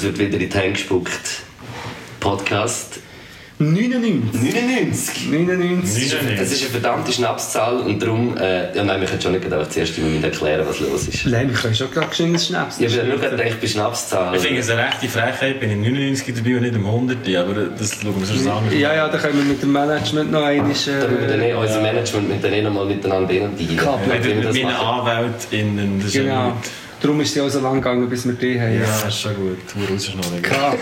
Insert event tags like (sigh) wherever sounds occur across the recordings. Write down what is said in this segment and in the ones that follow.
es wird wieder in die Hände gespuckt. Podcast 99. 99. 99. Es ist eine verdammte Schnapszahl und darum, äh, ja nein, wir können schon nicht gedacht, zuerst müssen erklären, was los ist. Nein, wir können schon gerade geschwind ein Schnaps. Ich habe nur gerade gedacht, bei Schnapszahl. Ich finde es eine rechte Frechheit, bin ich 99 dabei und nicht im 100. Aber das schauen wir uns an. Ja, ja, da können wir mit dem Management noch einmal... Da müssen wir dann eh, unser Management mit dann eh noch mal miteinander. Kappeln. wie wir Mit das meinen. AnwältInnen, das Genau. gut. Darum ist es auch so lang gegangen, bis wir die haben. Ja, das ist schon gut. Wo rausschneiden. Ja.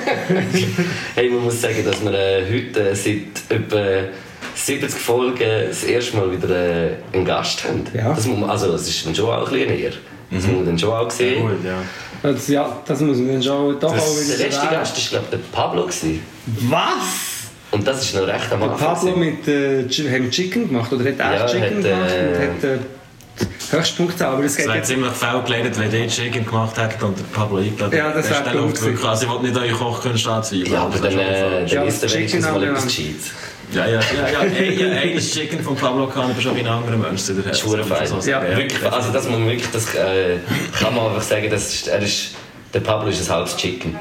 Hey, man muss sagen, dass wir äh, heute äh, seit etwa 70 Folgen das erste Mal wieder äh, einen Gast haben. Ja. Das muss man, also, das ist dann schon auch ein bisschen näher. Das muss man dann schon auch sehen. Gut, ja. Das, ja, das muss man dann schon doch Das- auch wieder Der letzte. Gast war, glaube ich, der Pablo. Gewesen. Was? Und das ist noch recht am Der Anfang. Pablo gewesen. mit äh, haben Chicken gemacht, oder hat er Ja, Chicken hat, gemacht äh, und hat äh, die Höchstpunktzahl, aber es Es geht wäre jetzt... ziemlich faul geleitet, wenn ihr Chicken gemacht hättet und der Pablo eingeladen Ja, das wäre Der dumm gewesen. Also ich wollte nicht eure Kochkünste anzweifeln. Ja, aber Das dann, ist schon äh, dann ist der Chicken wenigstens mal etwas ja. Gescheites. Ja, ja, ja, ja. Ey, ja, ein Chicken von Pablo kann aber schon wie ein anderer Mensch zu der Das ist verdammt fein. Ja, Wirklich, also das, muss man wirklich, das äh, kann man einfach sagen, das ist, er ist, der Pablo ist ein halbes Chicken.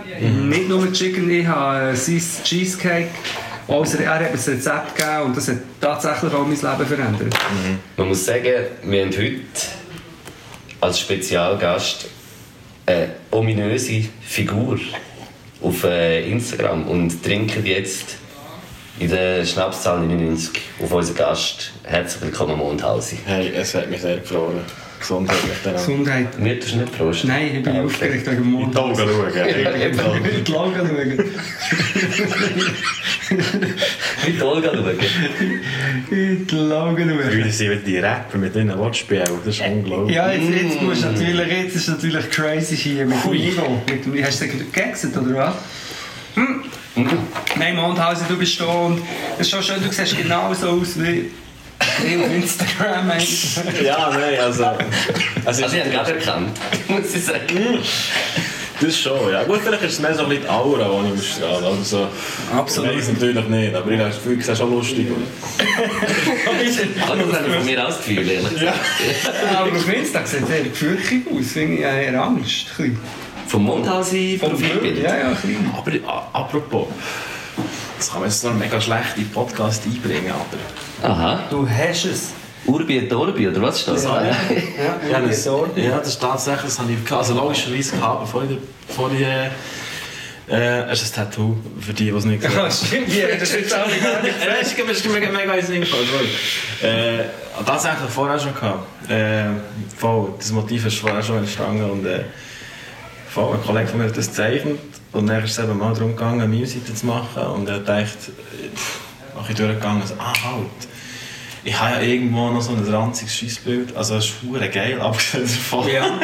Nicht nur Chicken, ich habe äh, sein Cheesecake. Also, er hat mir ein Rezept gegeben und das hat tatsächlich auch mein Leben verändert. Man muss sagen, wir haben heute als Spezialgast eine ominöse Figur auf äh, Instagram und trinken jetzt in der Schnapszahl 99 auf unseren Gast. Herzlich willkommen, Mondhausi. Hey, es hat mich sehr gefreut. Gesundheit miteinander. Gesundheit. Mir tust du nicht Prost? Nein, ich bin Ah, okay. aufgeregt wegen dem In Mond. die Augen schauen. In (laughs) die Augen schauen. Mit Olga schauen. In die Augen schauen. Wir sind wieder die Rapper mit ihren Wortspielen. Das ist unglaublich. Ja, jetzt, jetzt musst du natürlich, jetzt ist natürlich crazy hier mit dem Ivo. Mit hast du den gegessen, oder was? Hm. Nein, Mondhausen, du bist da und es ist schon schön, du siehst genauso aus wie auf Instagram eigentlich. Ja, nein, also... Also also ich habe gerade erkannt, (laughs) muss ich sagen. Das schon, ja. Gut, vielleicht ist es mehr so ein bisschen die Aura, die ich ausstrahle. Also so, Absolut. Ich weiß natürlich nicht, aber ich habe das Gefühl, es ist schon lustig. Also, das habe ich von mir ausgefühlt, ehrlich gesagt. Aber auf Insta sieht er gefürchtig aus, finde ich eher Angst. Vom Vom Profilbild. Bild, ja, ja, ein bisschen. Aber a- apropos, das kann man jetzt so einen mega schlechten Podcast einbringen, aber... Aha. Du hast es. Urbi et Orbi, oder was ist das? Ja, Ja, ja, das, ja, das ist tatsächlich, das habe ich gehabt. also logischerweise gehabt, bevor ich, bevor ich äh, äh, es ist ein Tattoo, für die, die es nicht (laughs) Ja, gesehen stimmt, ja, das ist auch nicht (laughs) das ist, das mega, mega ins Ding gefallen. Äh, tatsächlich vorher schon gehabt. Äh, voll, das Motiv ist vorher schon entstanden und äh, ein Kollege von mir hat das gezeichnet und dann ist es eben mal darum gegangen, eine Meme-Seite zu machen und er dachte, pff, mach ich durchgegangen, so, ah halt, ich habe ja irgendwo noch so ein ranziges Scheissbild, also es ist verdammt geil, (laughs) abgesehen davon. Ja. (laughs)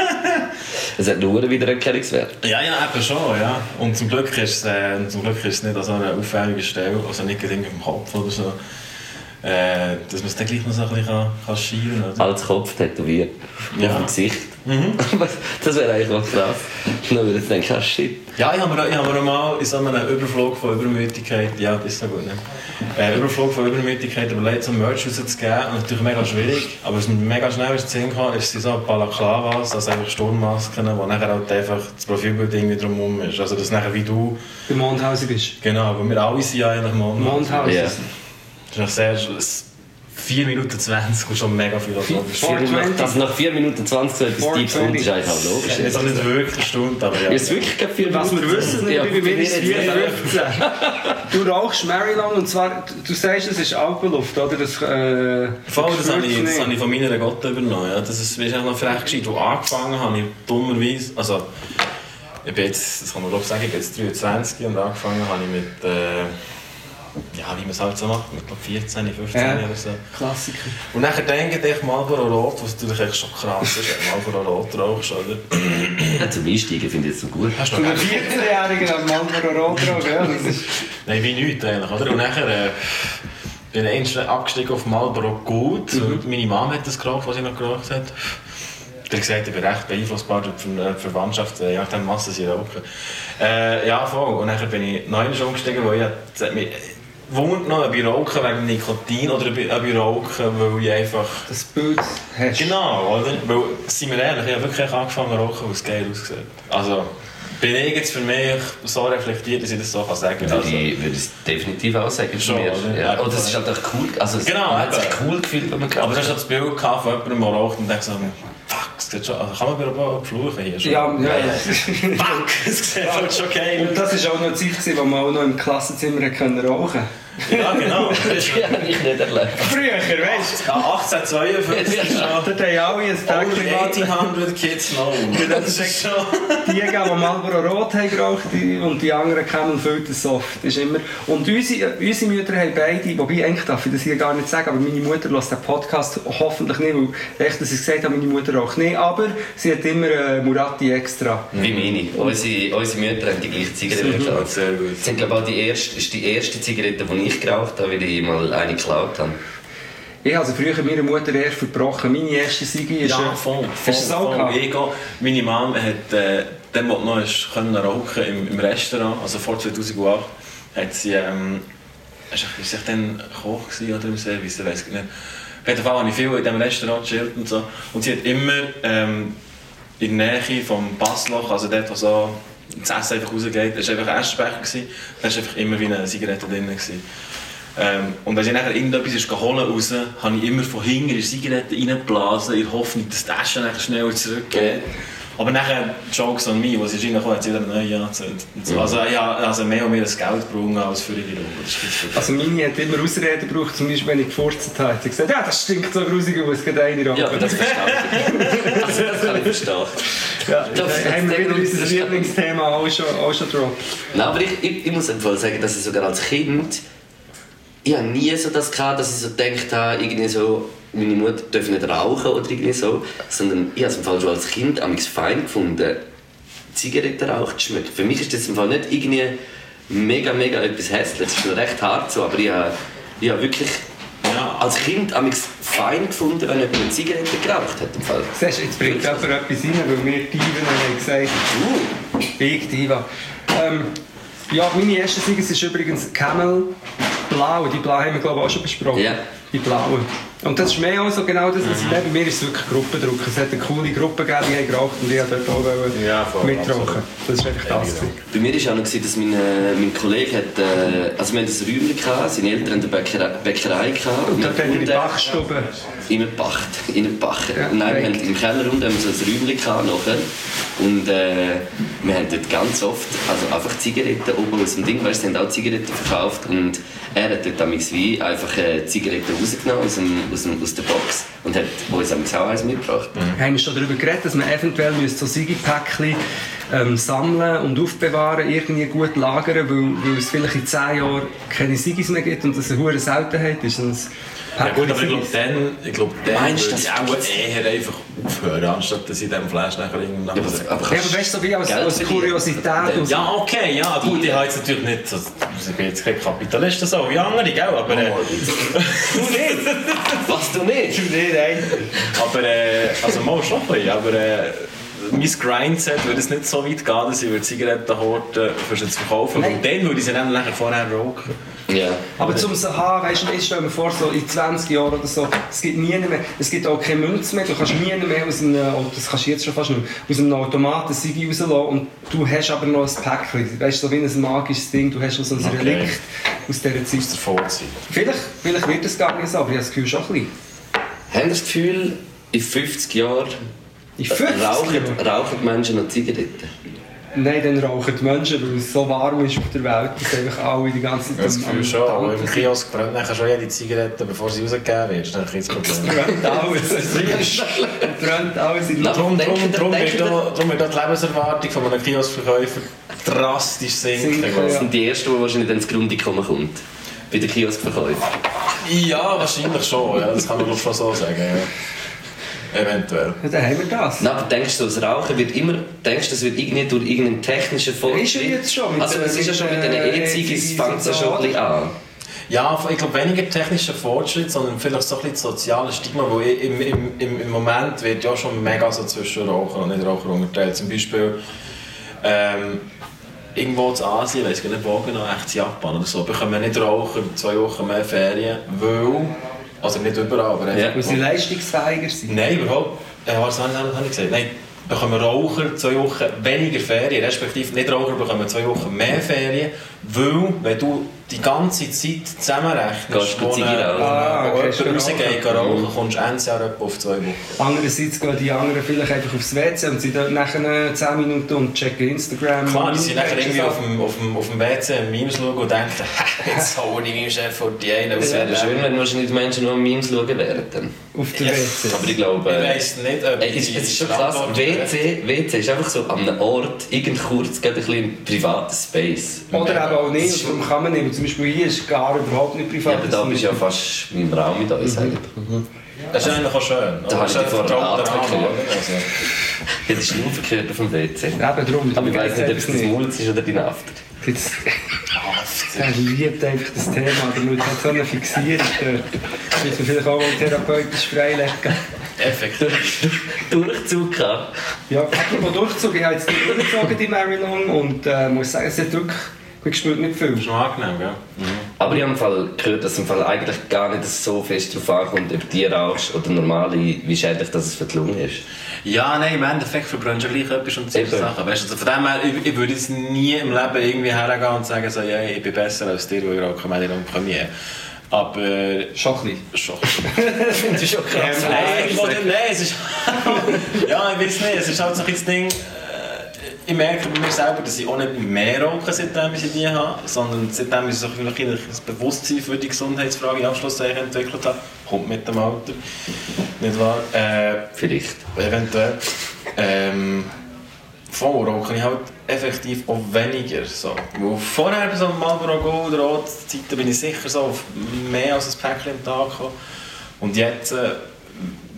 Es hat nur wieder Erkennungswert. Ja, ja, eben schon, ja. Und zum Glück ist es, äh, zum Glück ist es nicht an so einer auffälligen Stelle, also nicht irgendwie im Kopf oder so, äh, dass man es dann gleich noch so ein bisschen kann, kann schieben oder? Als Kopf tätowiert. Ja. Auf dem Gesicht. (laughs) das wäre eigentlich noch krass. Dann würde ich denken, ah shit. Ja, ich habe mir, ich habe mir mal in so einem Überflug von Übermütigkeit, ja, das ist so gut, ne? Äh, Überflug von Übermütigkeit überlegt, so ein Merch rauszugeben. Und natürlich mega schwierig, aber was mir mega schnell ins Sinn kam, ist so Balaklavas, also einfach Sturmmasken, wo nachher halt einfach das Profilbild irgendwie drumherum ist. Also, dass nachher wie du, Der Mondhausen bist. genau, weil wir alle sind ja eigentlich Mond. Mondhausen. Ja. Das ist noch sehr, 4 Minuten 20 und schon mega viel 420. Dass nach 4 Minuten 20 so etwas Deeps kommt, ist eigentlich auch logisch. Jetzt auch nicht wirklich eine Stunde, aber ja. Ist wirklich keine 4 Was wir wissen, ja, nicht, wie wir ist 415. Du rauchst Maryland und zwar, du sagst, es ist Alpenluft, oder? Das, äh, Voll, das habe, ich, das habe ich von meiner Gotte übernommen. Ja. Das ist, ist auch noch frech gescheit. Wo angefangen habe ich dummerweise, also ich bin jetzt, das kann man glaube ich sagen, ich bin jetzt 23 und angefangen habe ich mit, äh, ja, wie man es halt so macht, mit glaub, 14, 15 Ja. oder so. Klassiker. Und dann denke ich Marlboro Rot, was natürlich echt schon krass ist, wenn Marlboro Rot rauchst, oder? Ja, zum Einsteigen finde ich es so gut. Hast du einen 14-Jährigen am Marlboro Rot rauchen, ja, das ist... Nein, wie nichts eigentlich, oder? Und nachher äh, bin ich abgestiegen auf Marlboro Gold. weil Meine Mama hat das geraucht, was sie noch geraucht hat. Der hat gesagt, ich bin recht beeinflussbar durch die Ver- Verwandtschaft, äh, je nachdem, was sie rauchen. Äh, ja, voll. Und dann bin ich neu umgestiegen, weil ich, das hat mich wundert noch, ob ich rauche wegen Nikotin oder ob ich, ob ich rauche, weil ich einfach... Das Bild hast Genau, oder? Weil, seien wir ehrlich, ich habe wirklich angefangen zu rauchen, weil es geil aussieht. Also, bin ich jetzt für mich so reflektiert, dass ich das so kann sagen kann. Würde ich würde es definitiv auch sagen. Schon, mir. oder? Ja. Und das ist halt auch cool. Also, es- Genau, hat sich cool gefühlt, wenn man Aber geraucht du hast ja das Bild gehabt von jemandem, der raucht und denkt so, fuck, es schon, also kann man wieder auch fluchen hier schon? Ja, ja, ja. (laughs) Fuck, es sieht halt schon geil Und das war auch noch eine Zeit, wo man auch noch im Klassenzimmer können rauchen Ja, genau. (laughs) Ja, habe ich nicht erlebt. Früher, weißt Ja, 1852 ist du? schon... Dort haben alle ein Only Päckchen 1800 kids know. (laughs) Das ist schon... die die Marlboro Rot haben geraucht die- und die anderen Camel Filter Soft. Ist immer. Und unsere, unsere Mütter haben beide, wobei eigentlich darf ich das hier gar nicht sagen, aber meine Mutter lässt den Podcast hoffentlich nicht, weil echt, dass ich gesagt habe, meine Mutter raucht nicht, aber sie hat immer äh, Murati extra. Wie meine. Unsere, unsere Mütter haben die gleiche Zigarette geraucht. Sehr gut. Das sind, glaube ich, auch die erste, ist die erste Zigarette, die ich geraucht habe, weil ich mal eine geklaut habe. Ich habe sie früher meiner Mutter eher verbrochen. Meine erste Sigi ist... Ja, äh, voll. voll, Hast du das auch voll. gehe- Meine Mom hat, äh, dann, wo noch können rauchen im, im Restaurant, also vor 2008, hat sie, ähm, ist ist sie dann Koch oder im Service, ich weiß nicht. Auf jeden Fall habe ich viel in diesem Restaurant gechillt und so. Und sie hat immer ähm, in der Nähe vom Passloch, also dort, wo so das Essen einfach rausgeht, das war einfach ein Essbecher, gewesen, da war einfach immer wie eine Zigarette drin. Ähm, und wenn ich nachher irgendetwas ist geholt raus, habe ich immer von hinten in die Zigarette reingeblasen, in der Hoffnung, dass die Asche nachher schneller zurückgeht. Aber nachher, Jokes on me, was ist reingekommen, hat sie wieder neu angezündet. Und so. Also ja, also mehr und mehr das Geld gebrungen als für ist gut. Also meine hat immer Ausreden gebraucht, zum Beispiel wenn ich gefurzt habe. Sie gesagt, ja, das stinkt so grusig aus, geht eine rauchen. Ja, aber das verstehe ich. Also, das kann ich verstehen. Ja, Das- da haben wir wieder unser das- Lieblingsthema auch schon, auch schon drauf. Nein, aber ich, ich, ich muss einfach sagen, dass ich sogar als Kind ich habe nie so das gehabt, dass ich so gedacht habe, irgendwie so, meine Mutter darf nicht rauchen oder irgendwie so, sondern ich habe es im Fall schon als Kind amigs fein gefunden, Zigarettenrauch zu schmecken. Für mich ist das im Fall nicht irgendwie mega, mega etwas Hässliches, es ist recht hart so, aber ich habe, ich habe wirklich Ja, als Kind amigs fein gefunden, wenn jemand eine Zigarette geraucht hat. Im Fall. Siehst du, jetzt bringt jemand etwas rein, weil wir Diven haben gesagt, Uh, Big Diva. Ähm, ja, meine erste Siege ist übrigens Camel Blau. Die Blau haben wir glaube ich auch schon besprochen. Ja. Die blaue. Und das ist mehr auch so genau das, was ich Bei mir ist es wirklich Gruppendruck. Es hat eine coole Gruppe gegeben, die haben geraucht und ich wollte dort auch Ja, voll, mitrauchen. Das ist einfach das. gewesen. Bei mir war auch noch, dass mein, äh, mein Kollege hat, äh, also wir hatten ein Räumchen, gehabt, seine Eltern hatten eine Bäckerei, Bäckerei gehabt, Und dort haben wir die Bachstube. in der Bacht, in der Bacht. Ja, Nein, wir haben im Keller unten haben wir so ein Räumchen gehabt nachher. Und äh, wir haben dort ganz oft, also einfach Zigaretten oben aus dem Ding, weißt du, sie haben auch Zigaretten verkauft und er hat dort damals wie einfach äh, Zigaretten rausgenommen aus, dem, aus, dem, aus der Box und hat uns damals auch eins mitgebracht. Wir haben schon darüber geredet, dass man eventuell so Sigi-Päckchen ähm, sammeln und aufbewahren, irgendwie gut lagern, weil, weil es vielleicht in 10 Jahren keine Sigis mehr gibt und das eine hohe Seltenheit ist. Und ein Ja gut, aber ich glaube, dann, ich glaube, dann Meinst du, würde ich auch eher einfach aufhören, anstatt dass ich dem Flash nachher irgendwann Ja, aber, Ja, aber weißt du, so wie als, Geld als. Kuriosität. und so. Ja, okay, ja, gut, ich habe jetzt natürlich nicht, so, ich bin jetzt kein Kapitalist so wie andere, gell, aber, äh, (laughs) Du nicht! Was, du nicht? Nee, nein. aber äh, also mal schon ein bisschen, aber äh, mein Grindset würde es nicht so weit gehen, dass ich würde Zigaretten horten, für sie zu verkaufen, Nein. und dann würde ich sie dann nachher vorher rauchen. Ja. Aber zum haben, weißt du, ich stelle mir vor, so in 20 Jahren oder so, es gibt nie mehr, es gibt auch keine Münze mehr, du kannst nie mehr aus einem, oh, das kannst du jetzt schon fast nicht mehr, aus einem Automaten Sigi rauslassen und du hast aber noch ein Päckchen, weißt du, so wie ein magisches Ding, du hast noch so ein Okay. Relikt aus dieser Zeit. Zu sein. Vielleicht, vielleicht wird es gar nicht so, aber ich habe das Gefühl schon ein bisschen. Haben Sie das Gefühl, in 50 Jahren In 50 rauchen, Jahren? rauchen die Menschen noch Zigaretten? Nein, dann rauchen die Menschen, weil es so warm ist auf der Welt, dass einfach alle die ganze Zeit Das Gefühl schon, aber im Kiosk brennt nachher schon jede Zigarette, bevor sie rausgegeben wird, das ist ein Problem. brennt alles. (laughs) Es brennt alles in der Darum, darum, wird darum die Lebenserwartung von einem Kioskverkäufer drastisch sinken. Sinken, Das ja. sind die Ersten, die wahrscheinlich dann ins Grundeinkommen kommt. Bei den Kioskverkäufern. Ja, wahrscheinlich schon. Ja, das kann man ich, schon so sagen. Ja. Eventuell. Ja, dann haben wir das. Nein, aber denkst du, das Rauchen wird immer, denkst du, das wird irgendwie durch irgendeinen technischen Fortschritt... Ist ja jetzt schon Also es ist ja schon mit den E-Zigis, fängt es ja schon ein bisschen an. Ja, ich glaube weniger technischer Fortschritt, sondern vielleicht so ein bisschen das soziale Stigma, wo ich- im, im, im, Moment wird ja schon mega so zwischen Raucher und Nichtraucher unterteilt. Zum Beispiel ähm, irgendwo in Asien, ich weiß gar nicht wo genau, echt in Japan oder so, bekommen nicht Raucher zwei Wochen mehr Ferien, weil, also nicht überall, aber einfach, Ja. Weil sie leistungsfähiger sind. Nein, überhaupt. Äh, was habe ich, habe ich gesagt? Nein, bekommen Raucher zwei Wochen weniger Ferien, respektive nicht Raucher bekommen zwei Wochen mehr Ferien, weil wenn du die ganze Zeit zusammenrechnest, du wo rauchen? Ah, okay, rausgeht rauchen. kommst du Ende Jahr etwa auf zwei Wochen. Andererseits gehen die anderen vielleicht einfach aufs WC und sind dort nachher 10 Minuten und checken Instagram. Klar, die sind nachher irgendwie auf dem, auf dem, auf dem WC Memes schauen und denken, (laughs) jetzt haue ich meinem Chef vor die eine. Es wäre schön, wenn wahrscheinlich die Menschen nur Memes schauen. Dann. Auf der Ja, WC. Aber ich glaube... Ich weiss nicht, ob Ey, es, es ist schon krass, WC, WC ist einfach so an einem Ort, irgend kurz, gerade ein bisschen privater Space. Oder eben auch nicht, Das ist und darum kann man nicht. Zum Beispiel hier ist gar überhaupt nicht Ja, privat. aber da bist du ja fast in meinem Raum mit uns. Mhm. Das ist eigentlich auch schön. Da habe ich dich vorher? Also, Ich hätte Schnaufen gehört auf dem WC. Eben drum. Aber ich weiß nicht, ob es das Mulz ist oder dein After. Jetzt, er liebt einfach das Thema, aber nur hat so eine Fixierung dort. Müssen wir vielleicht auch mal therapeutisch freilegen. Effektiv. Durchzug gehabt. Ja, apropos Durchzug, ich habe jetzt die durchgezogen, die Mary Long, und äh, muss sagen, es hat wirklich, man spürt nicht viel. Das ist noch angenehm, gell? Aber ich habe im Fall gehört, dass im Fall eigentlich gar nicht so fest darauf ankommt, ob du rauchst oder normale, wie schädlich das es für die Lunge ist. Ja, nein, im Endeffekt verbrennst du gleich etwas und solche. Sachen. Weißt du, also von dem her, ich, ich würde jetzt nie im Leben irgendwie hergehen und sagen, so, ja, ich bin besser als dir, weil ich rauche meine Premiere. Aber Schon ein bisschen. schon. Das ist schon krass. (laughs) Ähm, Nein, es ist. (laughs) ja, ich weiß nicht, es ist halt so ein bisschen das Ding. Ich merke bei mir selber, dass ich auch nicht mehr rauche, seitdem ich sie nie habe, sondern seitdem ich so ein ein Bewusstsein für die Gesundheitsfrage in Anschlusszeichen entwickelt habe. Kommt mit dem Alter. Nicht wahr? Äh, Vielleicht. eventuell. Ähm, voll rauche ich halt effektiv auch weniger. So. Weil vorher bei so einem Marlboro Gold Rot Zeiten bin ich sicher so auf mehr als ein Päckchen am Tag gekommen. Und jetzt, äh,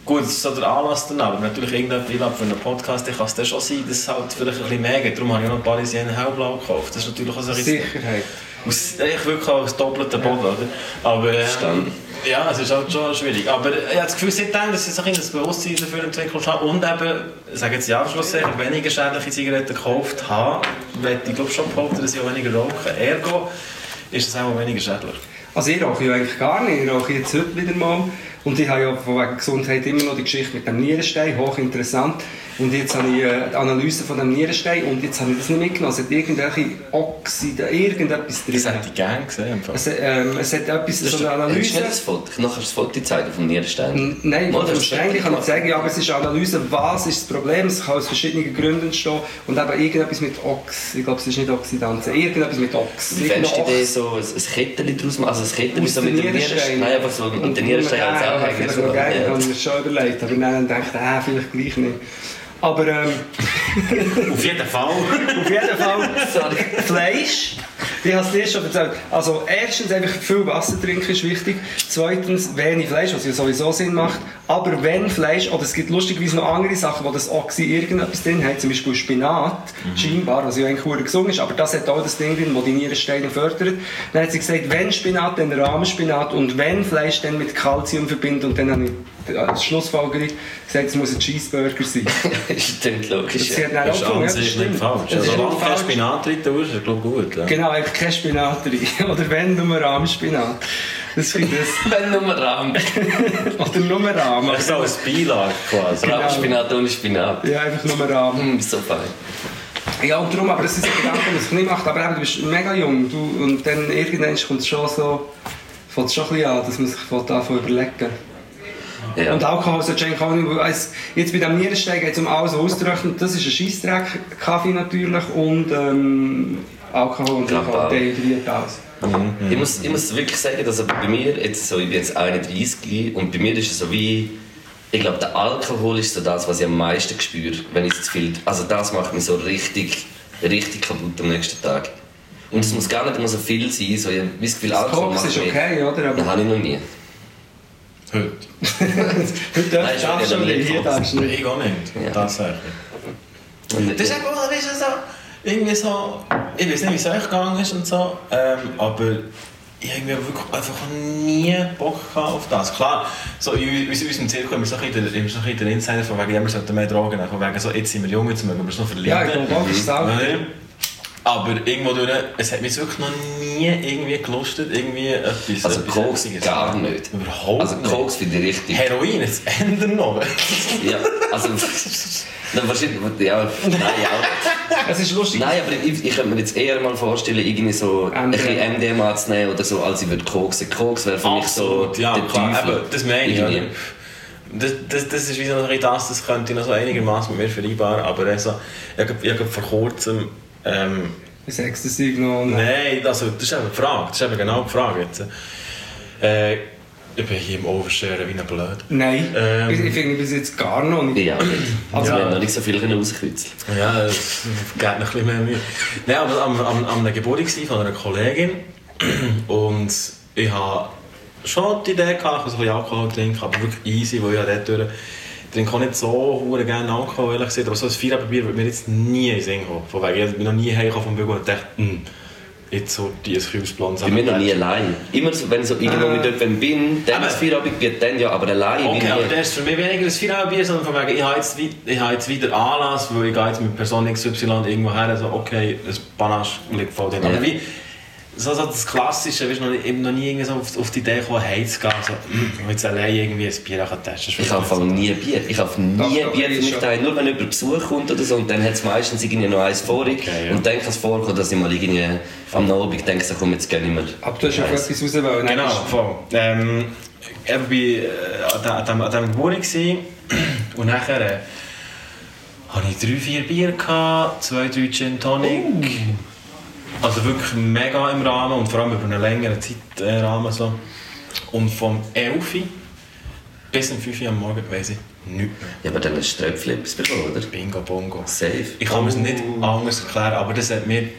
gut, das ist so der Anlass danach, aber natürlich irgendjemand ab für einen Podcast, dann kann es dann schon sein, dass es halt vielleicht ein bisschen mehr geht. Darum habe ich noch ein Parisien Hellblau gekauft. Das ist natürlich auch so ein. Sicherheit. Aus, ich wirklich auch doppelte Boden, oder? Aber, Verstanden. ja, es ist halt schon schwierig. Aber ich habe das Gefühl, seitdem, dass ich ein das Bewusstsein dafür entwickelt habe und eben, ich sage jetzt ja am Schluss, weniger schädliche Zigaretten gekauft habe, werde ich glaube schon behaupten, dass ich auch weniger rauche. Ergo ist es auch weniger schädlich. Also ich rauche ja eigentlich gar nicht, ich rauche jetzt heute wieder mal. Und ich habe ja von wegen Gesundheit immer noch die Geschichte mit dem Nierenstein, hochinteressant. Und jetzt habe ich die Analyse von dem Nierenstein und jetzt habe ich das nicht mitgenommen. Es hat irgendwelche Oxide, irgendetwas drin. Das hätte ich gerne gesehen. Es, ähm, es hat etwas, Das so eine Analyse. du nicht das Foto? Nachher das Foto zeigen vom Nierenstein. N- Nein, Mal, von dem das Stein kann ich sagen, ja, aber es ist eine Analyse, was ist das Problem, es kann aus verschiedenen Gründen entstehen und eben irgendetwas mit Ox, ich glaube es ist nicht Oxidanzen, irgendetwas mit Ox. Wie fändest du die Ox. so ein, ein Kettchen draus machen? Also ein Kettchen so mit dem Nierenstein. Nierenstein? Nein, einfach so mit dem Nierenstein als Ja, Anhänger. vielleicht noch geil, Ja. habe ich mir schon überlegt, aber dann dachte ich, ah, vielleicht gleich nicht. Aber ähm, (laughs) Auf jeden Fall. (laughs) auf jeden Fall Sorry. Fleisch. Ich habe es dir schon erzählt. Also erstens einfach viel Wasser trinken ist wichtig. Zweitens wenig Fleisch, was ja sowieso Sinn macht. Aber wenn Fleisch, oder es gibt lustigerweise noch andere Sachen, wo das Oxy irgendetwas drin hat, zum Beispiel Spinat, scheinbar, was ja eigentlich sehr gesund ist, aber das hat auch das Ding drin, das die Nierensteine fördert. Dann hat sie gesagt, wenn Spinat, dann Rahmenspinat und wenn Fleisch, dann mit Kalzium verbinden. Und dann habe ich als Schlussfolgerung gesagt, es muss ein Cheeseburger sein. (laughs) Stimmt, logisch. Sie Ja. hat dann Das ist auch an sich stimmt. nicht falsch. Das ist Also, nicht wenn kein falsch. Spinat drin tust, ist das glaube ich gut. Ja. Genau, einfach kein Spinat drin. (laughs) Oder wenn, nur Rahmenspinat. Das finde ich (laughs) Wenn nur Rahmen. das. Oder nur Rahmen. Das ist so als Beilage quasi. Genau. Spinat ohne Spinat. Ja, einfach nur Rahmen. Hm, so fein. Ja, und darum, aber das ist ein Gedanke, den man sich nicht macht. Aber eben, du bist mega jung. Du, und dann irgendwann kommt es schon so... Fängt es schon ein bisschen an, dass man sich von davon überlegen Ja. Und Alkohol sollte eigentlich auch nicht... weil es- Jetzt bei dem Nierenstein geht es um alles auszutrocknen. Das ist ein Scheissdreck, Kaffee natürlich und ähm, Alkohol und. Alkohol dehydriert alles. Ich, muss, ich muss wirklich sagen, dass bei mir, jetzt so, ich bin jetzt 31 und bei mir ist es so wie, ich glaube, der Alkohol ist so das, was ich am meisten spüre, wenn ich zu viel, also das macht mich so richtig, richtig kaputt am nächsten Tag. Und es muss gar nicht immer so viel sein, so, ich habe das Gefühl, Alkohol Koks macht ist mich- okay, oder? Aber Das habe ich noch nie. Heute. heute darfst du schon auch schon nicht. Hier darfst du nicht. Ich auch nicht. Ja. Tatsächlich. Das ist einfach, weißt du, so, irgendwie so, ich weiß nicht, wie es euch gegangen ist und so, ähm, aber ich habe irgendwie wirklich einfach nie Bock gehabt auf das. Klar, so in, in unserem Zirkel haben wir so ein bisschen den- immer so ein bisschen den Insider von wegen, ja, wir sollten mehr Drogen nehmen, von wegen so, jetzt sind wir jung, jetzt mögen wir es noch verlieren. Ja, ich glaube das ist auch. Aber irgendwo durch, es hat mich wirklich noch nie irgendwie gelustet, irgendwie etwas... Also etwas Koks gar nicht. Überhaupt Also nicht. Koks finde ich richtig. Heroin, jetzt ändern noch. (laughs) Ja, also Nein, wahrscheinlich, ja, nein, auch. Es ist lustig. Nein, aber ich, ich könnte mir jetzt eher mal vorstellen, irgendwie so ein bisschen MDMA zu nehmen oder so, als ich würde koksen. Koks wäre für mich so Absolut, ja, der klar, Teufel. eben, das meine ich. Irgendwie. Das, das, das ist wie so ein bisschen das, das könnte ich noch so einigermaßen mit mir vereinbaren, aber also, ich habe vor kurzem... Ähm, Das Ecstasy genommen. nein, also, das ist eben die Frage, das ist eben genau die Frage jetzt. Äh, ich bin hier im Oversharen wie ein Blöd. Nein, Ähm. ich, ich finde bis jetzt gar noch nicht. Ja, nicht. Also Ja. wir haben noch nicht so viel rauskürzeln. Ja, das gibt noch ein bisschen mehr Mühe. Nein, aber am, am, am einer Geburt war von einer Kollegin und ich hatte schon die Idee, gehabt, ich ein bisschen Alkohol zu trinken, aber wirklich easy, weil ich dort durch ich trinke auch nicht so hure gerne Alkohol, ehrlich gesagt, aber so ein Feierabendbier würde mir jetzt nie in den Sinn kommen. Von wegen, ich bin noch nie heimgekommen vom Büro und dachte, hm, jetzt so die ein Kühlsblondes. Ich bin noch nie allein. Immer so, wenn ich so irgendwo mit jemandem bin, dann Aber- das Feierabendbier, dann ja, aber allein Okay, aber ich das ist für mich weniger ein Feierabendbier, sondern von wegen, ich habe jetzt, ich habe jetzt wieder Anlass, weil ich gehe jetzt mit Person XY irgendwo her, also okay, ein Panache liegt voll drin. Ja. So, so das Klassische, weißt du, noch eben noch nie irgendwie so auf, auf die Idee gekommen, heimzugehen, so, hm, ich will jetzt allein irgendwie ein Bier testen. Ich kaufe nie Bier. Ich kaufe nie Doch, Bier für ich mich daheim. Nur wenn jemand Besuch kommt oder so. Und dann hat es meistens irgendwie noch eins vorig. Okay, ja. Und dann kann es vorkommen, dass ich mal irgendwie am Abend denke, so, komm, jetzt ich mir. Aber du hast eins. etwas raus wollen. Genau, voll. Ähm, ich war bei, äh, an der- an dem- an diesem Geburt gewesen. (clears throat) und nachher äh, hatte ich drei, vier Bier, gehabt, zwei, drei Gin Tonic. Also wirklich mega im Rahmen und vor allem über einen längeren Zeitrahmen. So. Und vom 11 bis um 5 Uhr am Morgen weiss ich nichts mehr. Ja, aber dann hast du etwas bekommen, oder? Bingo, bongo. Safe. Ich kann mir es nicht anders erklären, aber das hat mir...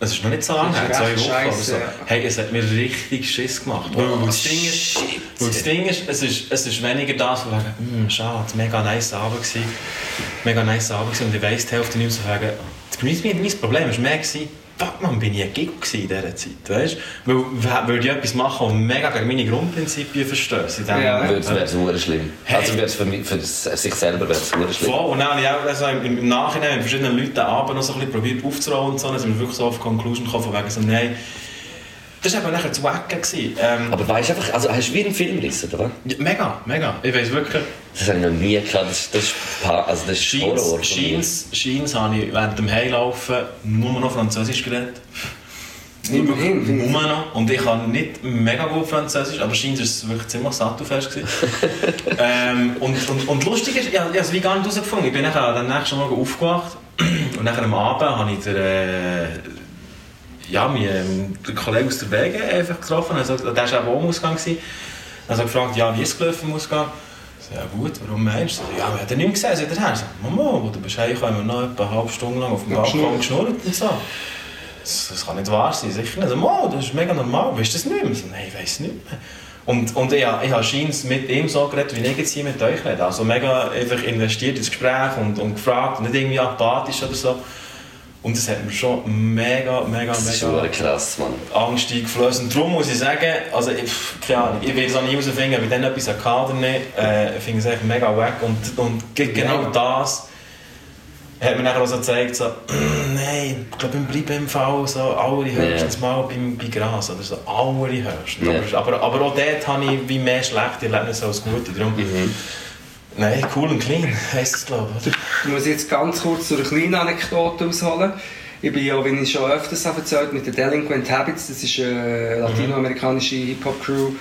Es ist noch nicht so lange Das her, zwei Wochen oder so. ja. Hey, es hat mir richtig Schiss gemacht. Weil das Ding ist... Shit. Weil das Ding ist, es ist, es ist weniger das, von wegen, hm, schade, mega nice Abend gewesen, mega nice Abend gewesen, und ich weiss die Hälfte nicht mehr so wegen, mein, mein Problem war mehr, gewesen, fuck man, bin ich ein Gig in dieser Zeit, weißt du? Weil, weil ich etwas machen, das mega gegen meine Grundprinzipien verstößt. in dem Ja. Wäre es sehr schlimm. Hey. Also wäre es für, mich- für sich selber wäre es sehr schlimm. Voll, und dann habe ich auch also im, im Nachhinein mit verschiedenen Leuten den Abend noch so ein bisschen probiert aufzurollen und so, dann sind wir wirklich so auf die Conclusion gekommen, von wegen so, nein, das war eben nachher zu wacken. gewesen. Ähm, Aber weißt du einfach, also hast du wie einen Film gerissen, oder? ja, mega, mega. Ich weiss wirklich, Das habe ich noch nie gehabt. Das, das, ist, also das ist Horror. Scheins, mir. Scheins, Scheins habe ich während dem Heilaufen nur noch Französisch geredet. Immerhin. Nur noch. Und ich kann nicht mega gut Französisch, aber Scheins war es wirklich ziemlich sattelfest. gewesen. (laughs) ähm, und, und, und lustig ist, ich habe es wie gar nicht herausgefunden. Ich bin nachher am nächsten Morgen aufgewacht (clears throat) und nachher am Abend habe ich den, äh, ja, den Kollegen aus der Wege einfach getroffen. Also, der war eben auch im Ausgang. gewesen. Dann habe ich gefragt, ja, wie ist es gelaufen im Ausgang? Ich so, ja gut, warum meinst du? Ja, wir haben nichts gesehen, seit er so, Mama, wo du bist heimgekommen, haben wir noch etwa eine halbe Stunde lang auf dem Balkon geschnurrt und so. Das, das kann nicht wahr sein, sicher nicht. Also, Mo, das ist mega normal, weißt du das nicht mehr? So, Nein, ich weiß nicht mehr. Und, und ich, ich habe scheins mit ihm so geredet, wie ich jetzt hier mit euch rede. Also mega einfach investiert ins Gespräch und, und gefragt, nicht irgendwie apathisch oder so. Und das hat mir schon mega, mega, Das ist mega schon krass, Mann. Angst eingeflößt. Und darum muss ich sagen, also ich, keine Ahnung, ich will es auch nie herausfinden, ich dann etwas hatte oder nicht. Äh, ich finde es echt mega wack. Und, und ge- genau das hat mir nachher auch so gezeigt, so, (clears throat) nein, ich glaube, ich bleibe im Fall so allerhöchstens mal beim, bei Gras oder so, allerhöchstens. Ja. Aber, aber, aber auch dort habe ich wie mehr schlechte Erlebnisse als gute. Darum, Nein, cool und clean heisst es, glaube ich. Ich muss jetzt ganz kurz zu einer kleinen Anekdote ausholen. Ich bin ja, wie ich schon öfters habe erzählt, mit den Delinquent Habits, das ist eine latinoamerikanische Hip-Hop-Crew,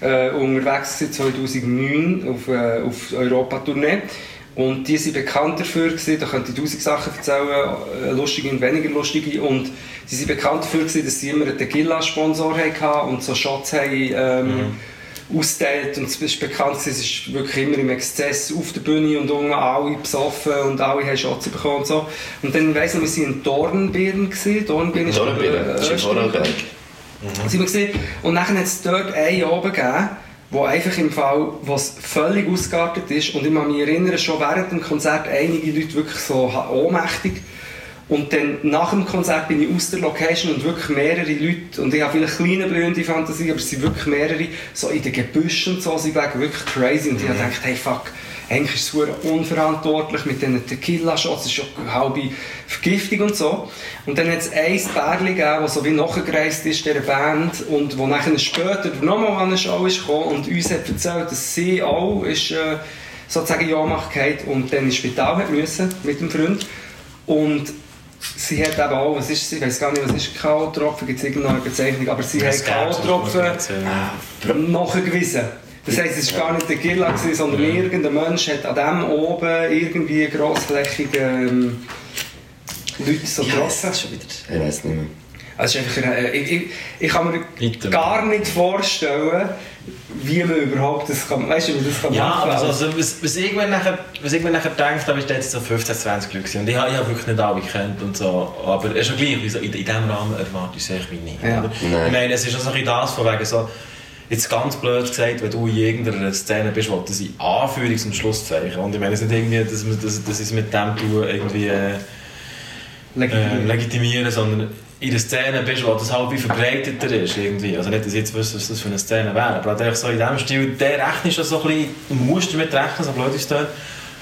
äh, unterwegs gewesen, 2009 auf, äh, auf Europa-Tournee. Und die sind bekannt dafür, gewesen, da könnte ich tausend Sachen erzählen, äh, lustige und weniger lustige. Und sie sind bekannt dafür, gewesen, dass sie immer einen Tequila-Sponsor hatten und so Shots haben, ähm, ausgeteilt. Und es ist bekannt, es ist wirklich immer im Exzess auf der Bühne und unten alle besoffen und alle haben Shots bekommen und so. Und dann weiss ich, wir waren in Dornbirn. gewesen. Dornbirn ist Dornbirn, äh. Vorarlberg. Sind wir gesehen. Und dann hat es dort einen oben gegeben, wo einfach im Fall, was völlig ausgeartet ist. Und ich kann mich erinnern, schon während dem Konzert einige Leute wirklich so ohnmächtig. Und dann nach dem Konzert bin ich aus der Location und wirklich mehrere Leute, und ich habe vielleicht kleine blühende Fantasie, aber es sind wirklich mehrere, so in den Gebüschen und so, sie waren wirklich crazy. Und ich habe gedacht, hey fuck, eigentlich ist es unverantwortlich mit diesen Tequila-Shots, es ist schon halbe Vergiftung und so. Und dann hat es ein Pärchen gegeben, das so wie nachgereist ist, dieser Band, und wo nachher später nochmal an eine Show ist gekommen und uns hat erzählt, dass sie auch ist, äh, sozusagen gefallen und dann ins Spital hat müssen mit dem Freund. Und sie hat eben auch, was ist sie, ich weiß gar nicht, was ist K.O.-Tropfen, gibt es irgendeine Bezeichnung, aber sie hat K.O.-Tropfen nachgewiesen. Das heisst, es war gar nicht der Gilla, sondern Ja. irgendein Mensch hat an dem oben irgendwie grossflächige ähm, Leute so Ja, das getroffen. wieder. Ich weiß nicht mehr. Also einfach, äh, ich, ich, ich kann mir Item. gar nicht vorstellen, wie man überhaupt das kann, weißt du, wie man das kann Ja, machen aber also, was, was, ich mir nachher, was ich mir nachher gedacht habe, ist jetzt so 15, 20 Leute. Und ich habe, ich habe wirklich nicht alle gekannt und so. Aber es ist schon gleich, also in, in diesem Rahmen erwarte ich es echt wie nicht. Ja. Ich meine, es ist auch so ein bisschen das von wegen so, jetzt ganz blöd gesagt, wenn du in irgendeiner Szene bist, wo das in Anführungs- und Schlusszeichen. Und ich meine, es ist nicht irgendwie, dass, man- dass, dass ich es mit dem tue, irgendwie äh, äh, legitimieren, sondern in einer Szene bist, wo das halt wie verbreiteter ist irgendwie. Also nicht, dass ich jetzt wüsste, was das für eine Szene wäre, aber halt so in diesem Stil, der rechnet schon so ein bisschen, du musst damit rechnen, so blöd ist das.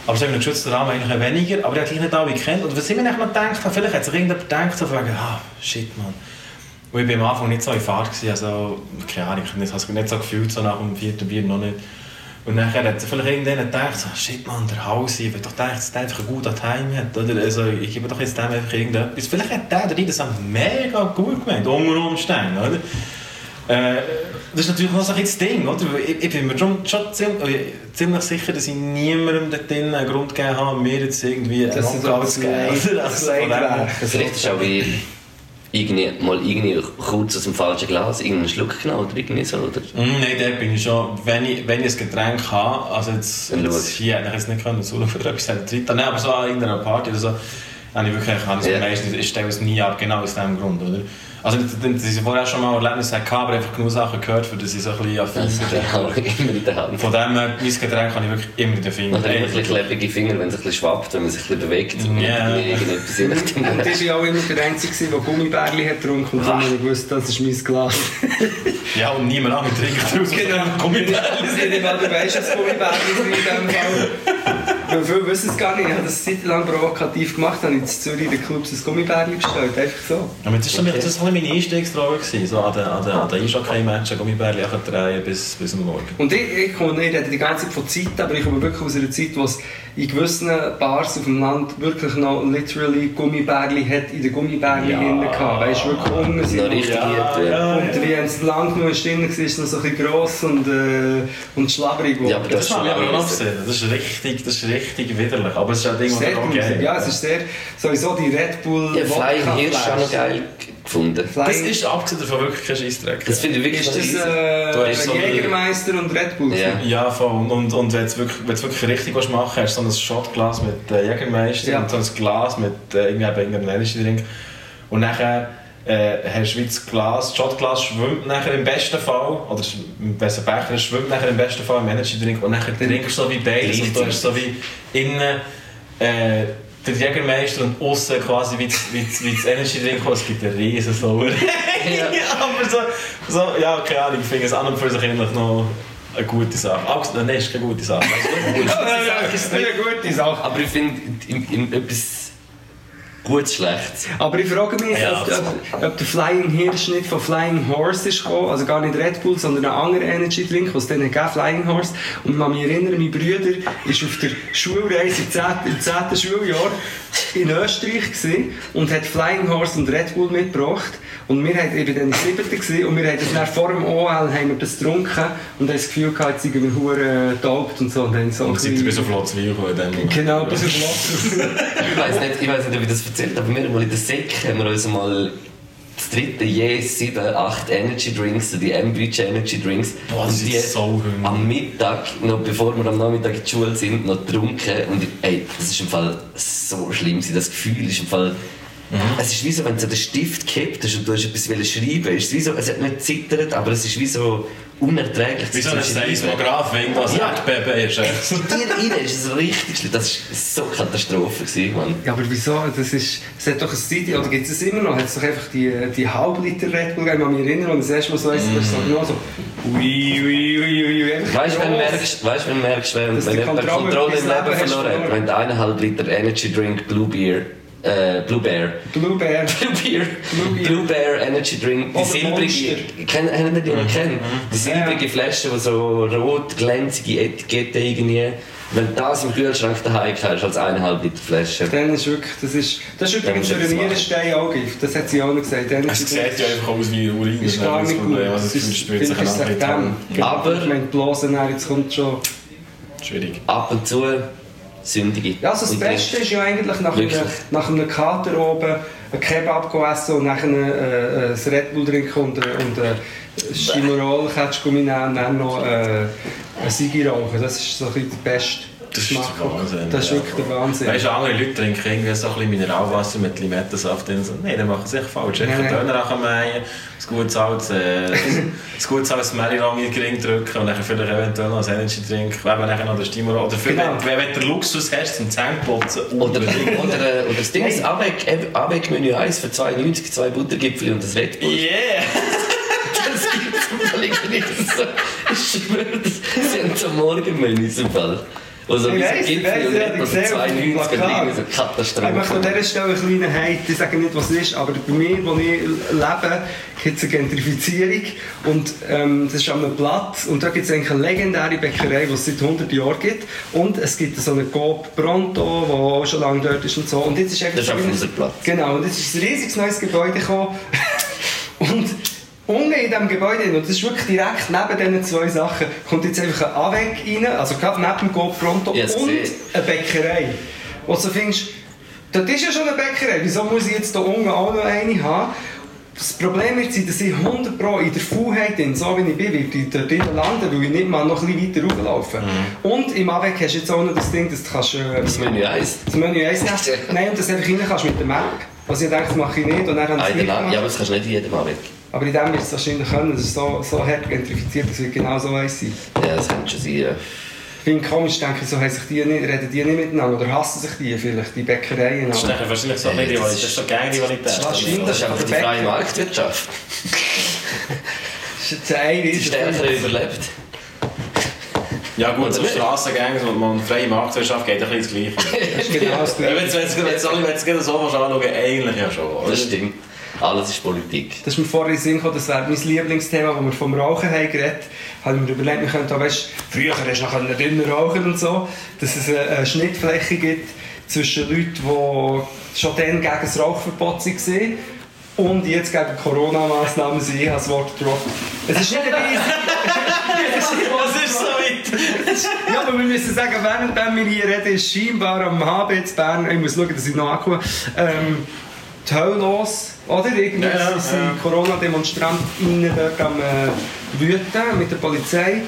Aber so in einem geschützten Rahmen eigentlich weniger, aber habe gleich nicht alle gekannt. Und was ich mir noch gedacht habe, vielleicht hat sich irgendjemand gedacht, so wegen, ah, shit, man. Und ich war am Anfang nicht so in Fahrt, also, keine Ahnung, ich habe es nicht so gefühlt, so nach dem vierten Bier noch nicht. Und nachher hat vielleicht irgendjemand gedacht, so, shit man, der Hausi, ich will doch gedacht, dass der einfach guten Time hat. Oder? Also, ich gebe doch jetzt dem einfach irgendetwas. Vielleicht hat der oder die das auch mega gut gemeint, unter Umständen. Oder? Äh, das ist natürlich noch so ein das Ding, oder? Ich, ich bin mir schon, schon ziemlich, ziemlich sicher, dass ich niemandem dort drin einen Grund gegeben habe, mir jetzt irgendwie Das Knockout das zu geben. Vielleicht ist auch wie (laughs) irgendwie, mal irgendwie kurz aus dem falschen Glas irgendeinen Schluck genommen oder irgendwie so. Oder? Mm, Nein, dort bin ich schon, wenn ich, wenn ich ein Getränk habe, also jetzt, jetzt hier hätte ich jetzt nicht können zuschauen oder etwas hätte nein, aber so an irgendeiner Party oder so, habe ich wirklich, habe ich Ja. meistens, ich stelle es nie ab, genau aus diesem Grund, oder? Also, ich vorher schon mal Erlebnisse hatte, aber einfach genug Sachen gehört, für dass ich so ein bisschen affin Das bin. habe ich immer in der Hand. Von dem her, mein Getränk habe ich wirklich immer in den Fingern. Man hat immer ein bisschen klebige Finger, wenn es ein bisschen schwappt, wenn man sich ein bisschen bewegt. irgendwie irgendetwas in Und das war ja auch immer der Einzige, der Gummibärli hat getrunken und dann habe ich gewusst, das ist mein Glas. Ja, und niemand anderes trinkt draus. Genau. Komm mit. Ich weil du weißt, dass Gummibärli sind in diesem Fall. Viele wissen es gar nicht. Ich habe das Zeit lang provokativ gemacht, habe in Zürich den Clubs ein Gummibärli bestellt. Einfach so. Aber das war das ist so ein bisschen meine Einstiegsdroge, gewesen, so an den, an den, an den Eishockey-Matchen, Gummibärli drehen bis, bis am Morgen. Und ich, ich, komme, ich rede die ganze Zeit von Zeit, aber ich komme wirklich aus einer Zeit, wo es in gewissen Bars auf dem Land wirklich noch literally Gummibärli hat in den Gummibärli Ja. drin gehabt. Weißt du, wirklich unten sind Noch richtig Ja, ja. ja. Und wie es lang genug ist, drin war, ist es noch so ein bisschen gross und, äh, und schlabberig geworden. Ja, aber Das, Das kann ich aber noch auch sehen. Das ist richtig, das ist richtig widerlich. Aber es ist ein Ding, was sehr gerne Ja, es ist sehr, sowieso die Red Bull Ja, Flying Hirsch auch noch geil gefunden. Das ist abgesehen davon wirklich kein Scheissdreck. Das finde ich wirklich Ist das easy. Du hast so äh, eine- Jägermeister und Red Bull? Ja. Ja, voll. Und, und, und wenn du es wirklich, wenn es wirklich richtig willst machen hast du so ein Shotglas mit äh, Jägermeister Ja. und so ein Glas mit äh, irgendeinem Energy Drink. Und nachher äh, hast du wie das Glas, das Shotglas schwimmt nachher im besten Fall, oder im besten Becher, es schwimmt nachher im besten Fall im Energy Drink und nachher trinkst du so wie beides und du hast so wie innen äh, der Jägermeister und außen quasi wie, das- wie, das- wie das Energy Drink, es gibt eine riesen Sauer. ja, (laughs) aber so, so, ja, keine Ahnung, ich finde es an und für sich eigentlich noch eine gute Sache. Abs- Nein, ist keine gute Sache. Das (laughs) ist eine gute Sache. Aber ich finde, in, in etwas Gutes, Schlechtes. Aber ich frage mich, Ja, ob, ob, ob der Flying Hirsch nicht von Flying Horse ist gekommen, also gar nicht Red Bull, sondern ein anderer Energy Drink, was dann gab, Flying Horse. Und ich kann mich erinnern, mein Bruder war auf der Schulreise im 10. im 10. Schuljahr in Österreich gewesen und hat Flying Horse und Red Bull mitgebracht. Und wir haben, war dann im 7. gewesen, und wir haben das dann vor dem OL haben wir das getrunken und haben das Gefühl gehabt, jetzt sind wir hure getaugt und so. Und dann so Und sind bisschen- bis auf Lotzwil Moment. Genau, bis auf Lotz. Ich weiß nicht, ich weiß nicht, ob ich das erzählt habe, aber wir haben mal in der Sek haben wir uns mal das dritte je sieben, acht Energy Drinks, die M-Beach Energy Drinks. Boah, das und die ist so hungrig. am Mittag, noch bevor wir am Nachmittag in die Schule sind, noch getrunken. Und ey, das ist im Fall so schlimm. Das Gefühl ist im Fall. Es ist wie so, wenn du so den Stift hast und du hast etwas schreiben. Es ist wie so, es hat nicht zittert, aber es ist wie so unerträglich. Wie so ein. Seismograph, wenn irgendwas Ja. Erdbeben ist. In dir rein ist es richtig schlimm. Das war so eine Katastrophe, gewesen, Mann. Ja, aber wieso? Das ist, es hat doch eine Zeit, oder gibt es immer noch, hat es doch einfach die, die Halbliter Red Bull gegeben. Kann mich erinnern, ich das erste Mal so eins, das ist so genau so, ui, ui, ui, ui, Weißt du, wenn du merkst, weißt, wenn du merkst, wenn, wenn die jemand Kontrolle im Leben verloren hat, wenn du eineinhalb Liter Energy Drink Blue Beer Äh, Blue Bear. Blue Bear. (laughs) Blue Bear. Blue Bear. Blue Bear Energy Drink. Die Oder silbrige. Kennen die noch kennen? Die silbrige Flasche, die so rot glänzige Etikette irgendwie. Wenn du das im Kühlschrank daheim hast, als eineinhalb Liter Flasche. Dann ist wirklich, das ist, das ist übrigens für einen Nierenstein auch Gift. Das hat sie auch noch gesagt. Dann Es sieht ja einfach aus wie Urin. ist gar nicht gut. Also Das ist, spürt sich. Aber- Ich meine, die Blasen, dann, jetzt kommt schon... Schwierig. Ab und zu sündige. Ja, also das Und Beste ist ja eigentlich nach einem, nach einem Kater oben ein Kebab essen und nachher äh, äh, ein Red Bull trinken und, äh, und äh, Stimorol Ketschgummi nehmen und dann noch äh, ein Sigi rauchen. Das ist so ein bisschen der beste Das ist Geschmack. der Wahnsinn, Das ist ja. wirklich der Wahnsinn. Weißt du, andere Leute trinken irgendwie so ein bisschen Mineralwasser mit Limettensaft drin. So, Nein, dann machen sie sich falsch. Einen nein. Döner anmähen, ein gutes altes, äh, ein gutes altes Mehlraum in den Ring drücken und dann vielleicht eventuell noch ein Energy Drink. Wenn man nachher noch den Stimmer oder für, Genau. wenn, wenn du Luxus hast zum Zähneputzen. Oder, oder, (laughs) äh, oder das Ding ist Avec, Avec Menü 1 für 2,90, zwei Buttergipfel und das Red Bull. Yeah! (laughs) Das gibt's im Fall nicht so. Ich schwöre, das sind so Morgenmenüs im Fall. Also Ich weiss, ich weiss, und 2,90 und Plakat. irgendwie so Ich möchte an Katastrophe. dieser Stelle einen kleinen Hate. Ich sage nicht, was es ist, aber bei mir, wo ich lebe, gibt es eine Gentrifizierung. Und ähm, das ist an einem Platz. Und da gibt es eigentlich eine legendäre Bäckerei, die es seit 100 Jahren gibt. Und es gibt so einen Coop Pronto, der auch schon lange dort ist und so. Und jetzt ist einfach Das ist auf unserem Platz. Genau, und jetzt ist ein riesiges neues Gebäude gekommen. (laughs) und unten in diesem Gebäude, und das ist wirklich direkt neben diesen zwei Sachen, kommt jetzt einfach ein Avec rein, also gerade neben dem Coop Pronto Ich hab's und gesehen. eine Bäckerei. Wo du so findest, das ist ja schon eine Bäckerei, wieso muss ich jetzt hier unten auch noch eine haben? Das Problem sein, dass ich 100 Pro in der Faulheit bin, so wie ich bin, wird ich dort drinnen landen, weil ich nicht mal noch ein bisschen weiter rauflaufen Und im Avec hast du jetzt auch noch das Ding, dass du kannst, äh, Das Menü 1. das Menü 1 nehmen Nein, und das einfach rein kannst mit der Map. Was ich denke, das mache ich nicht. Und dann es nicht Ja, aber das kannst du nicht in jedem Avec. Aber in dem wird es wahrscheinlich können. Das ist so, so hart gentrifiziert, das wird genau so eins sein. Ja, das könnte schon sein. ja. Ich finde komisch, denke ich, so haben sich die nicht, reden die nicht miteinander oder hassen sich die vielleicht, die Bäckereien. Das ist wahrscheinlich so ein bisschen Rivalität. Das ist so geile Rivalität. Das stimmt, Das ist einfach die freie Bäcker- Marktwirtschaft. Das ist jetzt ein Die Stärkere überlebt. Ja gut, so Oder? Strassengangs und man freie Marktwirtschaft geht ein bisschen das Gleiche. Das (laughs) ist genau das Gleiche. Wenn du es gerade so anschauen eigentlich ja schon. oder? Das stimmt. Alles ist Politik. Das ist mir vorher in den Sinn gekommen, das wäre mein Lieblingsthema, wo wir vom Rauchen haben geredet haben. Habe ich mir überlegt, wir könnten auch, weißt, früher hast du noch dünner rauchen und so, dass es eine, Schnittfläche gibt zwischen Leuten, die schon dann gegen das Rauchverbot waren und jetzt gegen Corona-Massnahmen sind. Ich habe das Wort gedroppt. Es ist nicht ein riesig... Was ist so weit? Ja, aber wir müssen sagen, während wir hier reden, ist scheinbar am HB zu Bern, ich muss schauen, dass ich noch ankomme, ähm, die Hölle los, oder? Irgendwie Ja, ja, sind ja. Corona-Demonstranten dort am äh, Wüten mit der Polizei.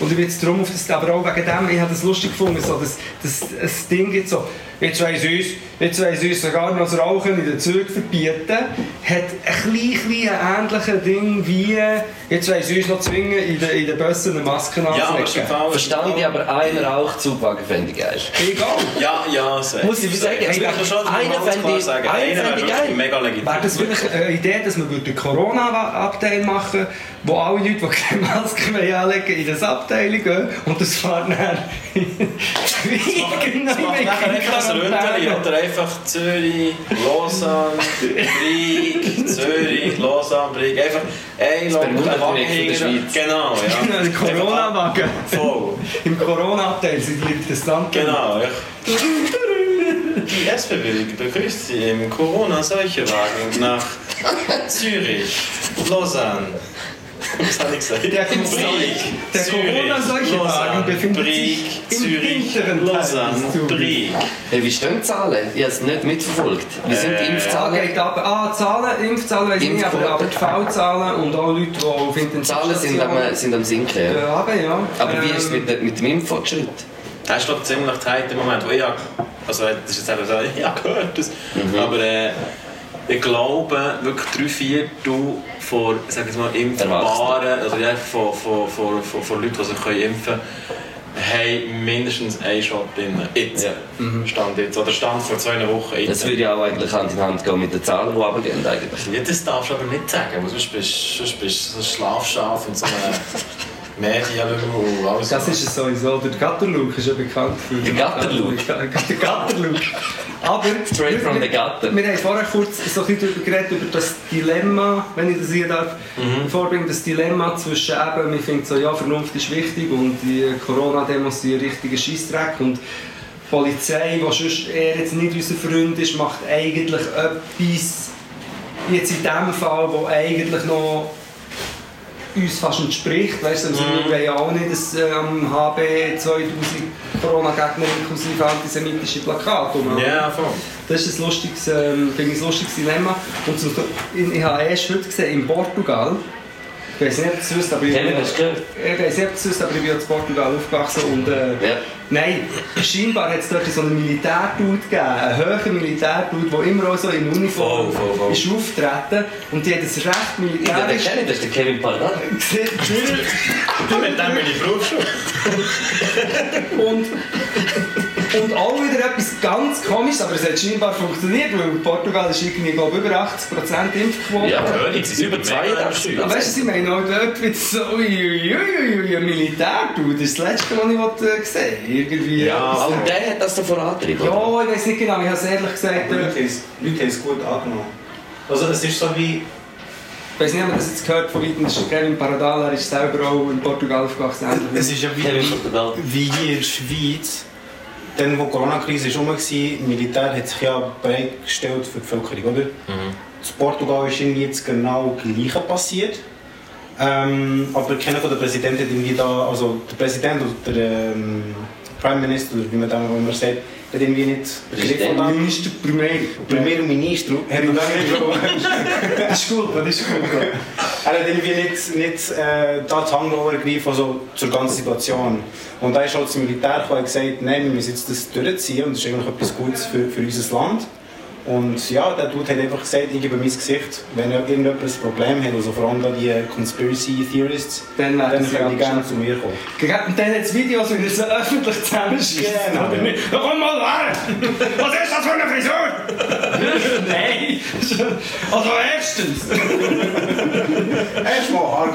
Und ich bin jetzt darum auf das, aber auch wegen dem, ich habe das lustig gefunden, so, dass, dass das Ding gibt so, jetzt weiss uns, jetzt weiss uns sogar noch das Rauchen in den Zügen verbieten, hat ein klein, klein ähnliches Ding wie, jetzt weiss uns noch zwingen, in den, in den Bussen eine Maske Ja, anzulegen. Fall- Verstand ich, aber einen Rauchzugwagen fände ich geil. Egal. Ja, ja, sehr. Muss ich sagen, Das einer ich schon fände ganz klar ich- sagen. einer Einer fände ich geil. mega legitim. Wäre das wirklich eine Idee, dass man den Corona-Abteil machen wo alle Leute, die keine Maske mehr anlegen, in das Abteil gehen und das fährt dann (laughs) Das macht nachher einfach ein Ründeli oder einfach Zürich, Lausanne, (laughs) Brieg, Zürich, Lausanne, Brieg. Einfach ein Wagen der hinten. Schweiz. Genau, ja. (laughs) Ein Corona-Wagen. Voll. Im Corona-Abteil sind die Interessanten. Genau, ja. Die (laughs) SBB begrüßt Sie im Corona-Seuchewagen nach Zürich, Lausanne. Der, der Lausanne, befindet Brieg, sich im Zürich, hinteren Teil Lausanne. Brieg. Hey, wie stehen die Zahlen? Ich habe es nicht mitverfolgt. Wie sind die Äh, Ah, Impfzahlen? geht ab. Ah, Zahlen, Impfzahlen weiß ich nicht, aber, aber die V-Zahlen und auch Leute, die auf Die Zahlen sind am, Intensivstationen- sind am Sinken. Ja. Ja, aber ja. Aber wie Ähm, ist es mit, mit dem Impffortschritt? Das ist glaub, ziemlich tight im Moment, wo ich also das ist jetzt eben so, (laughs) ich habe gehört das, aber äh, ich glaube wirklich drei Viertel von, sag ich mal, Impfbaren, also ja, von, von, von, von, von Leuten, die sich können impfen können, haben mindestens einen Shot drin. Jetzt. Ja. Stand jetzt. Oder stand vor zwei Wochen. Jetzt. Das würde ja auch eigentlich Hand in Hand gehen mit den Zahlen, die runtergehen eigentlich. Ja, das darfst du aber nicht sagen, weil sonst bist du so ein Schlafschaf und so eine (laughs) Medien alles. Das ist es sowieso. Der Gatterlook ist ja bekannt für Der Gatterlook? (laughs) Der Gatterlook. Aber Straight from the gutter. wir haben vorher kurz so ein bisschen darüber geredet, über das Dilemma, wenn ich das hier darf, Mhm. vorbringen, das Dilemma zwischen eben, man findet so, ja, Vernunft ist wichtig und die Corona-Demos sind ein richtiger Scheissdreck und die Polizei, die sonst eher jetzt nicht unser Freund ist, macht eigentlich etwas, jetzt in dem Fall, wo eigentlich noch uns fast entspricht. Weißt du, also wir wollen ja auch nicht dass, äh, am HB 2000 Corona-Gegner inklusive antisemitische Plakate rumhaben. Ja, voll. Das ist ein lustiges, ähm, ein lustiges Dilemma. Und so, ich, ich habe erst heute gesehen, in Portugal, ich weiß nicht, ob es wisst, aber ich, Kevin, hast du gehört? ich weiß nicht, ob es wisst, aber ich bin in Portugal aufgewachsen und äh, Ja. Nein, scheinbar hat es dort so einen Militärdude gegeben, einen höheren Militärdude, der immer auch so in Uniform Voll, voll, voll. ist auftreten und die hat es recht Ja, den militärisch kenne ich, das ist der Kevin Pardal. (laughs) gesehen. (laughs) Mit dem bin ich Berufsschule. Und, und auch wieder etwas ganz komisches, aber es hat scheinbar funktioniert, weil in Portugal ist irgendwie, glaube über 80% Impfquote. Ja, König, sie sind über zwei mega darfst du. Aber weißt du, was ich meine auch dort wieder so, uiuiuiui, ein Militärdude, das ist das Letzte, was ich wollte, äh, gesehen habe. Irgendwie. Ja, etwas, Aber der hat das da vorangetrieben, oder? ja, ich weiß nicht genau, ich habe es ehrlich gesagt, Die Leute haben es- die Leute haben es gut angenommen. Also es ist so wie... ich weiß nicht, ob man das jetzt gehört von weitem, ist Kevin Paradal, er ist selber auch in Portugal aufgewachsen. Es ist ja wie, wie hier in der Schweiz. Dann, wo die Corona-Krise herum war, das Militär hat sich ja bereitgestellt für die Bevölkerung, oder? In Portugal ist irgendwie jetzt genau das Gleiche passiert. Ähm, aber keiner von der Präsidenten hat irgendwie da, also der Präsident oder der ähm, Prime Minister, oder wie man dem auch immer sagt, hat irgendwie nicht Präsident. begriffen. Minister Primeiro. Primeiro-Ministro hat da nicht (laughs) Das ist gut, das ist gut. (laughs) Er hat irgendwie nicht, nicht äh, da die Handlung ergriffen, also zur ganzen Situation. Und da ist halt das Militär gesagt, nein, wir müssen jetzt das durchziehen und das ist eigentlich etwas Gutes für, für unser Land. Und ja, der Dude hat einfach gesagt, ich gebe mein Gesicht, wenn irgendjemand ein Problem hat, also vor allem da die Conspiracy Theorists, Dann dann werden sie können die gerne zu mir kommen. Und dann hat es Videos, wie er so öffentlich zusammenschießt. Genau. Oder nicht? Na komm mal her! Was ist das für eine Frisur? Nein! Also erstens! Erstmal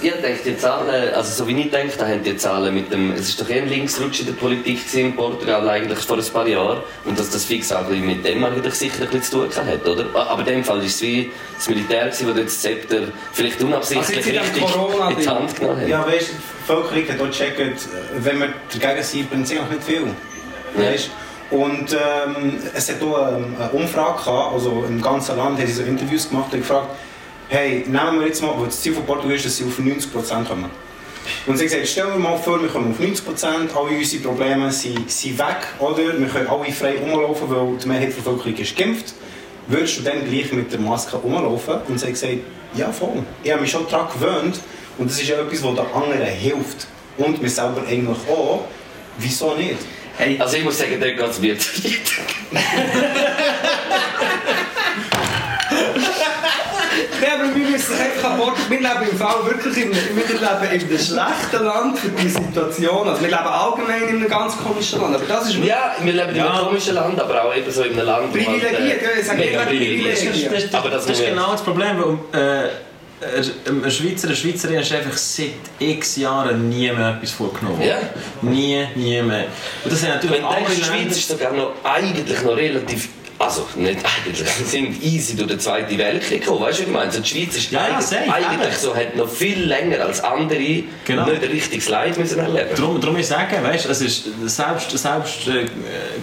denke, ich denke, die Zahlen, also so wie ich denke, da haben die Zahlen mit dem, es ist doch eher ein Linksrutsch in der Politik in Portugal eigentlich vor ein paar Jahren und dass das fix auch mit dem eigentlich sicher ein bisschen zu tun hat, oder? Aber in dem Fall war es wie das Militär, das das Zepter vielleicht unabsichtlich Also richtig Corona-Ding. in die Hand genommen hat. Ja, weißt du, die Bevölkerung hat auch gecheckt, wenn wir dagegen sind, bringt es eigentlich nicht viel. Weißt? Und ähm, es hat auch ähm, eine Umfrage gehabt, also im ganzen Land haben sie so Interviews gemacht und gefragt, hey, nehmen wir jetzt mal, weil das Ziel von Portugal ist, dass sie auf 90% kommen. Und sie gesagt, stellen wir mal vor, wir kommen auf 90%, alle unsere Probleme sind, sind weg, oder? Wir können alle frei rumlaufen, weil die Mehrheit der Bevölkerung ist geimpft. Würdest du dann gleich mit der Maske rumlaufen? Und sie haben gesagt, ja voll. Ich habe mich schon daran gewöhnt und das ist ja etwas, was den anderen hilft. Und mir selber eigentlich auch. Wieso nicht? Hey, Also ich muss sagen, der geht es mir (laughs) zu (laughs) Nein, an Bord. Wir leben im Fall wirklich in, wir leben in einem schlechten Land für die Situation. Also wir leben allgemein in einem ganz komischen Land. Aber das ist Ja, wir leben in Ja. einem komischen Land, aber auch eben so in einem Land, wo Privilegiert, ja, ich sage mega immer privilegiert privilegiert. ist. Aber das, Das ist genau das Problem, weil äh, ein Schweizer, eine Schweizerin ist einfach seit x Jahren nie mehr etwas vorgenommen. Ja. Nie, nie mehr. Und das sind natürlich Wenn du denkst, die andere Schweiz ist sogar noch eigentlich noch relativ. Also, nicht eigentlich, sie sind easy durch den Zweiten Weltkrieg gekommen. Weißt du, wie ich meine? Also die Schweiz ist Ja, ja, eigentlich, safe, eigentlich eben. so, hat noch viel länger als andere Genau. nicht ein richtiges Leid müssen erleben Darum, darum ich sage, weißt, es ist, selbst, selbst äh,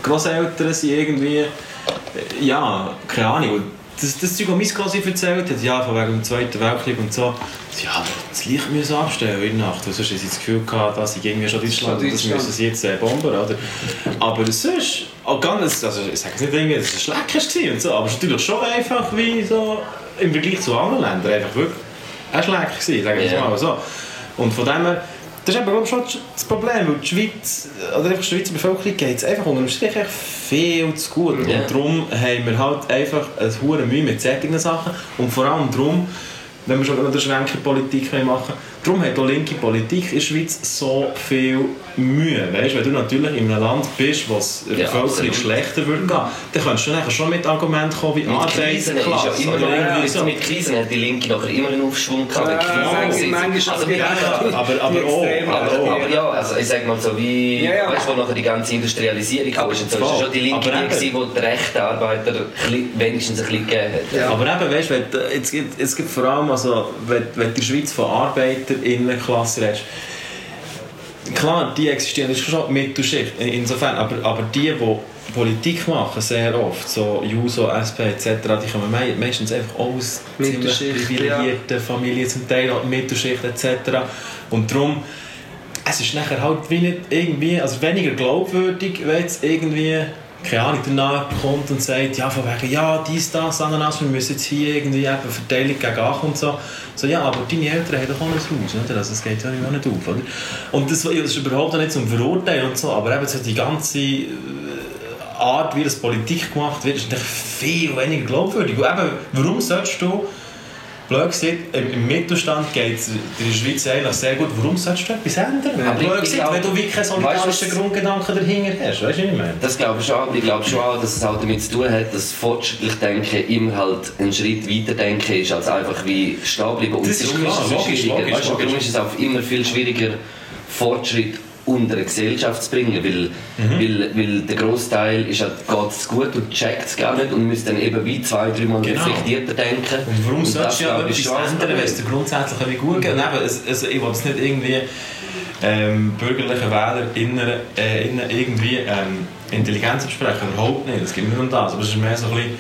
Grosseltern sind irgendwie, äh, ja, keine Ahnung, das, das Zeug, was mein erzählt hat, ja, von wegen dem Zweiten Weltkrieg und so, ja, aber das Licht müssen abstellen in der Nacht, weil sonst haben sie das Gefühl gehabt, dass sie irgendwie schon Deutschland und das müssen sie jetzt äh, bomben, oder? Aber sonst, auch ganz, also ich sage es nicht irgendwie, dass es schlecht war und so, aber es ist natürlich schon einfach wie so, im Vergleich zu anderen Ländern, einfach wirklich ein schlecht gewesen, sagen wir Ja. mal so. Und von dem her, das ist ich, schon das Problem, weil die Schweiz, oder einfach die Schweizer Bevölkerung geht es einfach unter dem Strich echt viel zu gut. Ja. Und darum haben wir halt einfach eine hohe Mühe mit solchen Sachen. Und vor allem darum, wenn wir schon noch eine Schwenkerpolitik machen darum hat auch linke Politik in der Schweiz so viel Mühe. Weißt, wenn du natürlich in einem Land bist, wo es der Ja, Bevölkerung absolut. schlechter würde gehen, dann kannst du nachher schon mit Argumenten kommen wie ja so. so. mit Krisen hat die Linke nachher immer einen Aufschwung gehabt. Ja, Krisen manchmal- sind. manchmal also, die haben- Aber, aber auch, aber aber, auch. aber ja, also ich sag mal so, wie, Ja, ja. weißt du, wo nachher die ganze Industrialisierung kam, ist, und so, ist voll. es schon die Linke, Aber die, gewesen, die die rechten Arbeiter wenigstens ein bisschen gegeben hat. Ja. Aber eben, weißt, wenn, du- jetzt gibt, es gibt vor allem, also, wenn, wenn der Schweiz von ArbeiterInnenklasse redest, klar, die existieren, das ist schon die Mittelschicht, in- insofern, aber, aber die, die Politik machen, sehr oft, so Juso, SP etc., die kommen mei- meistens einfach aus ziemlich privilegierten Familien, zum Teil auch Mittelschicht etc. Und darum, es ist nachher halt wie nicht irgendwie, also weniger glaubwürdig, wenn jetzt irgendwie keine Ahnung, danach kommt und sagt, ja, von wegen, ja, dies, das, Ananas, wir müssen jetzt hier irgendwie eben Verteilung gegen Ach und so. So, ja, aber deine Eltern haben doch auch ein Haus, oder? Also, es geht ja auch nicht auf, oder? Und das, das ist überhaupt nicht zum Verurteilen und so, aber eben so die ganze äh, Art, wie das Politik gemacht wird, ist natürlich viel weniger glaubwürdig. Und eben, warum sollst du, blöd gesagt, im, Mittelstand geht es in der Schweiz eigentlich sehr gut, warum sollst du etwas ändern? Aber blöd gesagt, glaub- wenn du wirklich keinen du, solidarischen Grundgedanken dahinter hast, weißt du, was ich meine? Das glaube ich schon, aber ich glaube schon auch, dass es halt damit zu tun hat, dass fortschrittlich Denken immer halt einen Schritt weiter denken ist, als einfach wie stehen bleiben. Und Das ist klar, logisch, schwieriger. logisch, weißt, logisch. Darum ist es auch immer viel schwieriger, Fortschritt unter eine Gesellschaft zu bringen, weil, Mhm. weil, weil der Großteil ist halt, geht es gut und checkt es gar nicht und müsste dann eben wie zwei, dreimal Genau. reflektierter denken. Und warum das, sollst du ja etwas ändern, wenn es dir grundsätzlich wie gut geht? Und eben, es, es, ich will es nicht irgendwie ähm, bürgerlichen WählerInnen äh, innen irgendwie ähm, Intelligenz besprechen, überhaupt nicht, es geht nicht um das, aber es ist mehr so ein bisschen,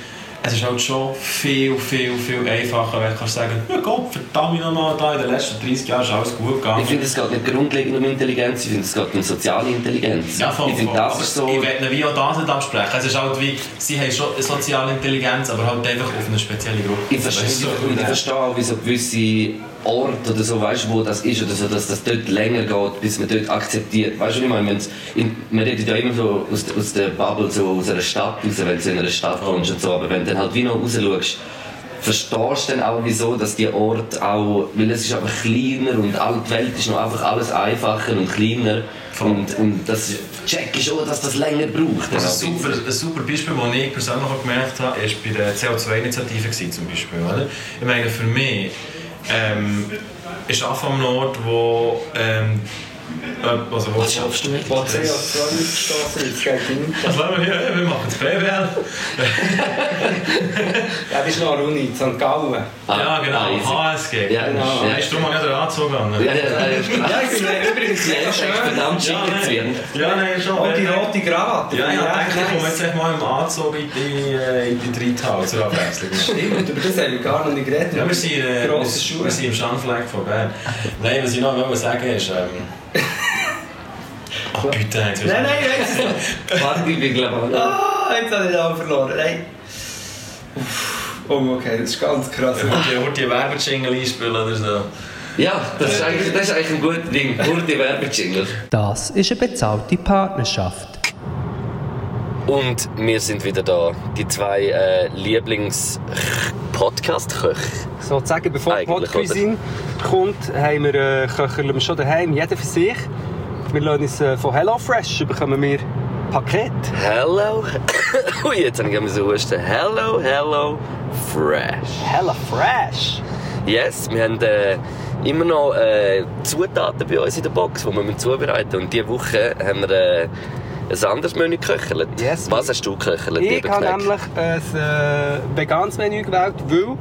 es ist halt schon viel, viel, viel einfacher, wenn du kannst sagen, ja Gott, verdammt nochmal, da in den letzten 30 Jahren ist alles gut gegangen. Ich finde, es geht nicht grundlegend um Intelligenz, ich finde, es geht um soziale Intelligenz. Ja, voll, ich finde, das ist so... Ich will wie auch das nicht absprechen. Es ist halt wie, sie haben schon eine soziale Intelligenz, aber halt einfach auf eine spezielle Gruppe. Ich verstehe, Weißt du, und ich verstehe auch, wie so gewisse Orte oder so, weißt, wo das ist, oder so, dass das dort länger geht, bis man dort akzeptiert. Weißt du, ich meine? In, man redet ja immer so aus, der- aus der Bubble, so aus einer Stadt raus, wenn du in einer Stadt kommst und so, aber wenn du dann halt wie noch raus schaust, verstehst du dann auch, wieso, dass die Orte auch, weil es ist einfach kleiner und die Welt ist noch einfach alles einfacher und kleiner und, und das check ich schon, dass das länger braucht. Das ist ein super, ein super Beispiel, das ich persönlich auch gemerkt habe, ist bei der CO2-Initiative gewesen, zum Beispiel. Oder? Ich meine, für mich ähm, ist AFA am Ort, wo... Ähm, äh, also wo Was schaffst du mit? Wo CO2 ausgestoßen ist, geht nicht. Was wollen wir hier? Wir machen das (laughs) BWL. Ja, das ist noch eine Uni, in St. Gallen. ja, genau, Ah. HSG. Ja, Genau. ja. Du, darum habe ich den Anzug an. Ja, ja, ja, Ja, ich bin übrigens Ja, ist echt schön. verdammt schick Ja. Ja, nein, schon. Und die rote Krawatte. Ja, ich echt ich komme nice. jetzt mal im Anzug in die, äh, in die Dreithalle zur Abwechslung. Stimmt, über das haben wir gar noch nicht geredet. Ja, wir sind, äh, wir, sind im Schandfleck von Bern. Nein, was ich noch wollte sagen ist... Ähm, oh, bitte, jetzt Nein, nein, nein. (laughs) Warte, ich bin glaube Ah, jetzt habe ich den auch verloren. Nein. Uff. Oh, okay, das ist ganz krass. Ich wollte die Werbejingle einspielen oder so. Ja, das ist eigentlich, das ist eigentlich ein gutes Ding. Gute Werbejingle. Das ist eine bezahlte Partnerschaft. Und wir sind wieder da. Die zwei äh, Lieblings-Podcast-Köche. Sozusagen, bevor die Eigentlich, Podcuisine kommt, haben wir äh, köcheln wir schon daheim, jeder für sich. Wir lassen uns äh, von HelloFresh bekommen wir Paket. Hello. (coughs) Ui, jetzt habe ich so husten. Hello, hello, fresh. HelloFresh? Yes, wir haben äh, immer noch äh, Zutaten bei uns in der Box, die wir zubereiten müssen. Und diese Woche haben wir äh, ein anderes Menü geköchelt. Yes. Was hast du geköchelt, Ich habe nämlich ein äh, veganes Menü gewählt, weil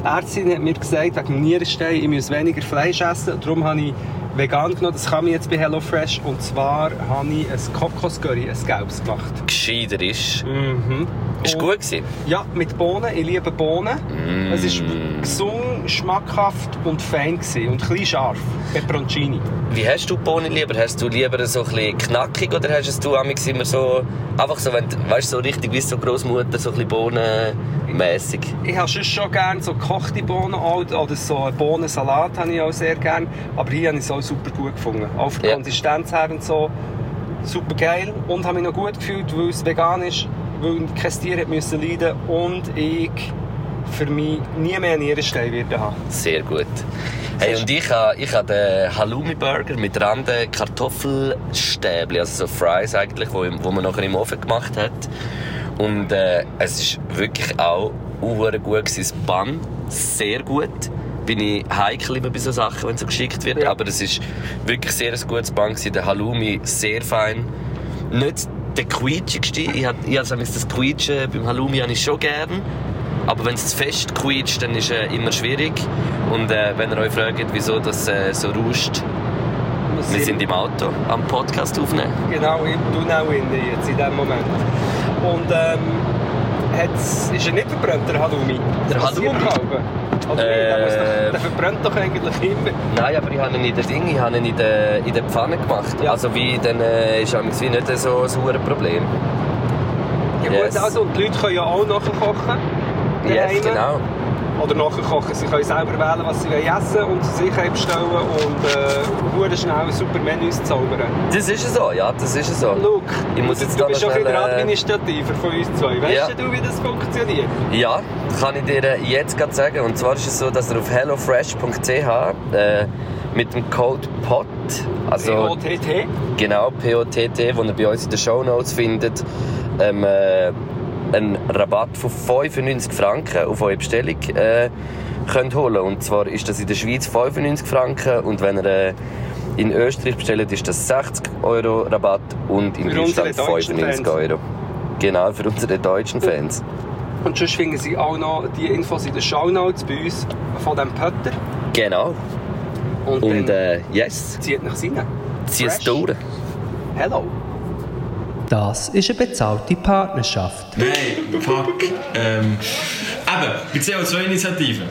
die Ärztin hat mir gesagt, wegen dem Nierenstein, ich muss weniger Fleisch essen. Und darum habe ich vegan genommen. Das kann ich jetzt bei HelloFresh. Und zwar habe ich ein Kokoscurry, ein gelbes gemacht. Gescheiter ist. Mhm. Ist Und- gut gewesen. Ja, mit Bohnen. Ich liebe Bohnen. Mm. Es war gesund, schmackhaft und fein gewesen. und ein bisschen scharf. Peperoncini. Wie hast du Bohnen lieber? Hast du lieber so ein bisschen knackig oder hast es du amigs immer so einfach so, wenn du- weißt, so richtig wie so Großmutter so ein bisschen bohnenmässig? Ich habe sonst schon gerne so gekochte Bohnen auch, oder so einen Bohnensalat habe ich auch sehr gerne. Aber hier habe ich auch super gut gefunden. Auch von der Ja. Konsistenz her und so. Super geil. Und habe mich noch gut gefühlt, weil es vegan ist, weil kein Tier hat müssen leiden und ich für mich nie mehr einen Nierenstein werden haben. Sehr gut. Hey, und ich habe ich ha den Halloumi-Burger mit Randen Kartoffelstäbli, also so Fries eigentlich, wo, wo man nachher im Ofen gemacht hat. Und äh, es ist wirklich auch gut gewesen. Das Bun, sehr gut. Bin ich heikel immer bei so Sachen, wenn es so geschickt wird. Ja. Aber es ist wirklich sehr ein gutes gewesen. Der Halloumi sehr fein. Nicht der quietschigste. Ich habe ich hab das Quietschen beim Halloumi habe ich schon gern. Aber wenn es zu fest quietscht, dann ist es immer schwierig. Und äh, wenn ihr euch fragt, wieso das äh, so rauscht, wir sind im Auto am Podcast aufnehmen. Genau, im Donau jetzt, in diesem Moment. Und ähm, hat's, ist er nicht verbrannt, der Halloumi? Der Halloumi? Der, muss Äh, der verbrennt doch eigentlich immer. Nein, aber ich habe ihn in der Ding, ich habe ihn in der, in der Pfanne gemacht. Ja. Also wie, dann äh, ist es nicht so ein Problem. Ja, Yes. gut, also, und die Leute können ja auch nachher kochen. Yes, genau. Oder nachher kochen. Sie können selber wählen, was sie essen und zu sich bestellen und äh, schnell super Menüs zaubern. Das ist so, ja, das ist so. Luke, Ich muss jetzt du bist noch doch der äh, Administrativer von uns zwei. Weißt Ja. du, wie das funktioniert? Ja, kann ich dir äh, jetzt gerade sagen. Und zwar ist es so, dass ihr auf hellofresh.ch äh, mit dem Code POT, also POTT. genau POTT, den ihr bei uns in den Shownotes findet, ähm, äh, einen Rabatt von 95 Franken auf eure Bestellung äh, könnt holen. Und zwar ist das in der Schweiz 95 Franken und wenn ihr äh, in Österreich bestellt, ist das 60 Euro Rabatt und in Für Deutschland deutschen 95 Fans. Euro. Genau, für unsere deutschen Fans. Und sonst finden Sie auch noch die Infos in den Shownotes bei uns von diesem Pötter. Genau. Und, Und äh, yes, zieht nach rein. zieh es durch. Hello. Das ist eine bezahlte Partnerschaft. Nein, fuck. Ähm, eben, bei CO2-Initiativen.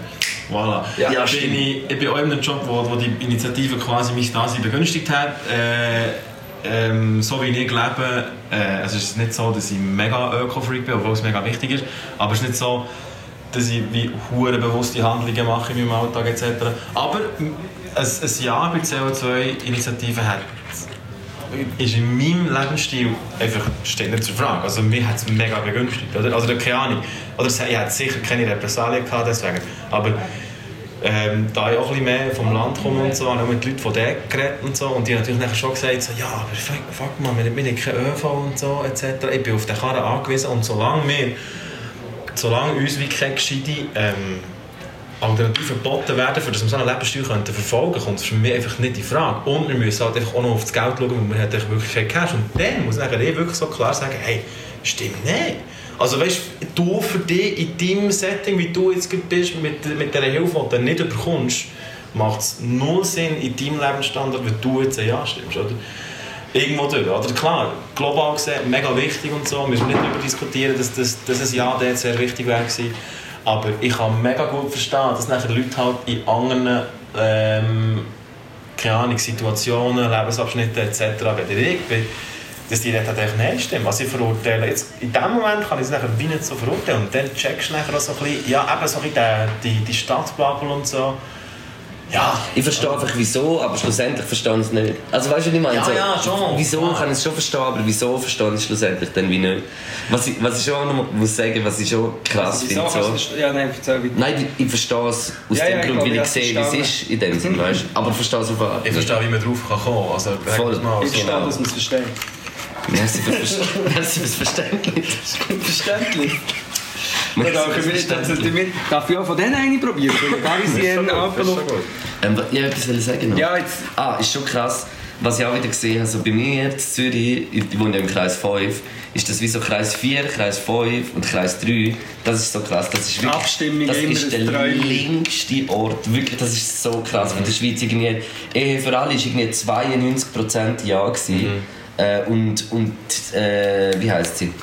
Voilà. Ja, bin stimmt. ich, ich bin auch in einem Job, wo, wo die Initiative quasi mich Dasein begünstigt hat. Äh, ähm, so wie ich lebe, äh, es ist nicht so, dass ich mega Öko-Freak bin, obwohl es mega wichtig ist, aber es ist nicht so, dass ich wie hure bewusste Handlungen mache in meinem Alltag etc. Aber ein, ein Jahr bei CO2-Initiativen hat ist in meinem Lebensstil einfach steht nicht zur Frage. Also mir hat es mega begünstigt. Oder? Also keine Ahnung. Oder ich hatte sicher keine Repressalien gehabt deswegen. Aber ähm, da ich auch ein mehr vom Land komme und so, habe ich mit Leuten von dort geredet und so. Und die haben natürlich schon gesagt, so, ja, aber fuck, fuck man, wir haben keinen ÖV und so etc. Ich bin auf den Karren angewiesen und solange wir, solange uns wie keine gescheite ähm, Alternativen geboten werden, für dass wir so einen Lebensstil könnten verfolgen kommt für mich einfach nicht in Frage. Und wir müssen halt einfach auch noch auf das Geld schauen, weil wir einfach wirklich kein Cash. Und dann muss ich eh wirklich so klar sagen, hey, stimmt nicht. Also weißt du, für dich in deinem Setting, wie du jetzt bist, mit, mit dieser Hilfe, die du nicht bekommst, macht es null Sinn in deinem Lebensstandard, wenn du jetzt ein Ja stimmst, oder? Irgendwo durch, oder? Klar, global gesehen, mega wichtig und so, müssen wir nicht darüber diskutieren, dass, dass, dass ein Ja dort sehr wichtig wäre. Aber ich kann mega gut verstehen, dass nachher Leute halt in anderen ähm, keine Ahnung, Situationen, Lebensabschnitte etc. wenn ich bin, dass die dort halt einfach Nein stimmen. Also ich verurteile, jetzt, in dem Moment kann ich es nachher wie nicht so verurteilen und dann checkst du nachher auch so ein bisschen, ja eben so ein bisschen die, die, die Stadtbubble und so. Ja, Ich verstehe einfach wieso, aber schlussendlich verstehe ich es nicht. Also weißt du, was ich meine? Ja, So, ja, schon. Wieso Klar. kann ich es schon verstehen, aber wieso verstehe ich es schlussendlich dann wie nicht? Was ich, was ich schon noch muss sagen, was ich schon krass Wieso finde. So. Ja, nein, erzähl. Nein, ich, ich verstehe es aus Ja, dem ja, Grund, weil ich ich sehe, wie es ist in dem Sinn, (laughs) weißt du? Aber ich verstehe es auf eine ich nicht. verstehe, wie man drauf kann kommen. Also, Voll. Ich so. verstehe, dass man es versteht. Merci fürs (laughs) Verständnis. Verständlich. Merci Darf fürs ich, darf ich, darf ich auch von denen eine probieren? (laughs) Parisien, Apello. Ähm, ich wollte etwas sagen noch. Ja, jetzt. Ah, ist schon krass. Was ich auch wieder gesehen habe, so bei mir in Zürich, ich wohne ja im Kreis 5, ist das wie so Kreis 4, Kreis 5 und Kreis 3. Das ist so krass. Das ist wirklich, Abstimmung das immer ist der längste Ort. Wirklich, das ist so krass. In der Schweiz irgendwie, Ehe für alle war irgendwie 92% Ja. Gewesen. Äh, und, und äh, wie heisst sie?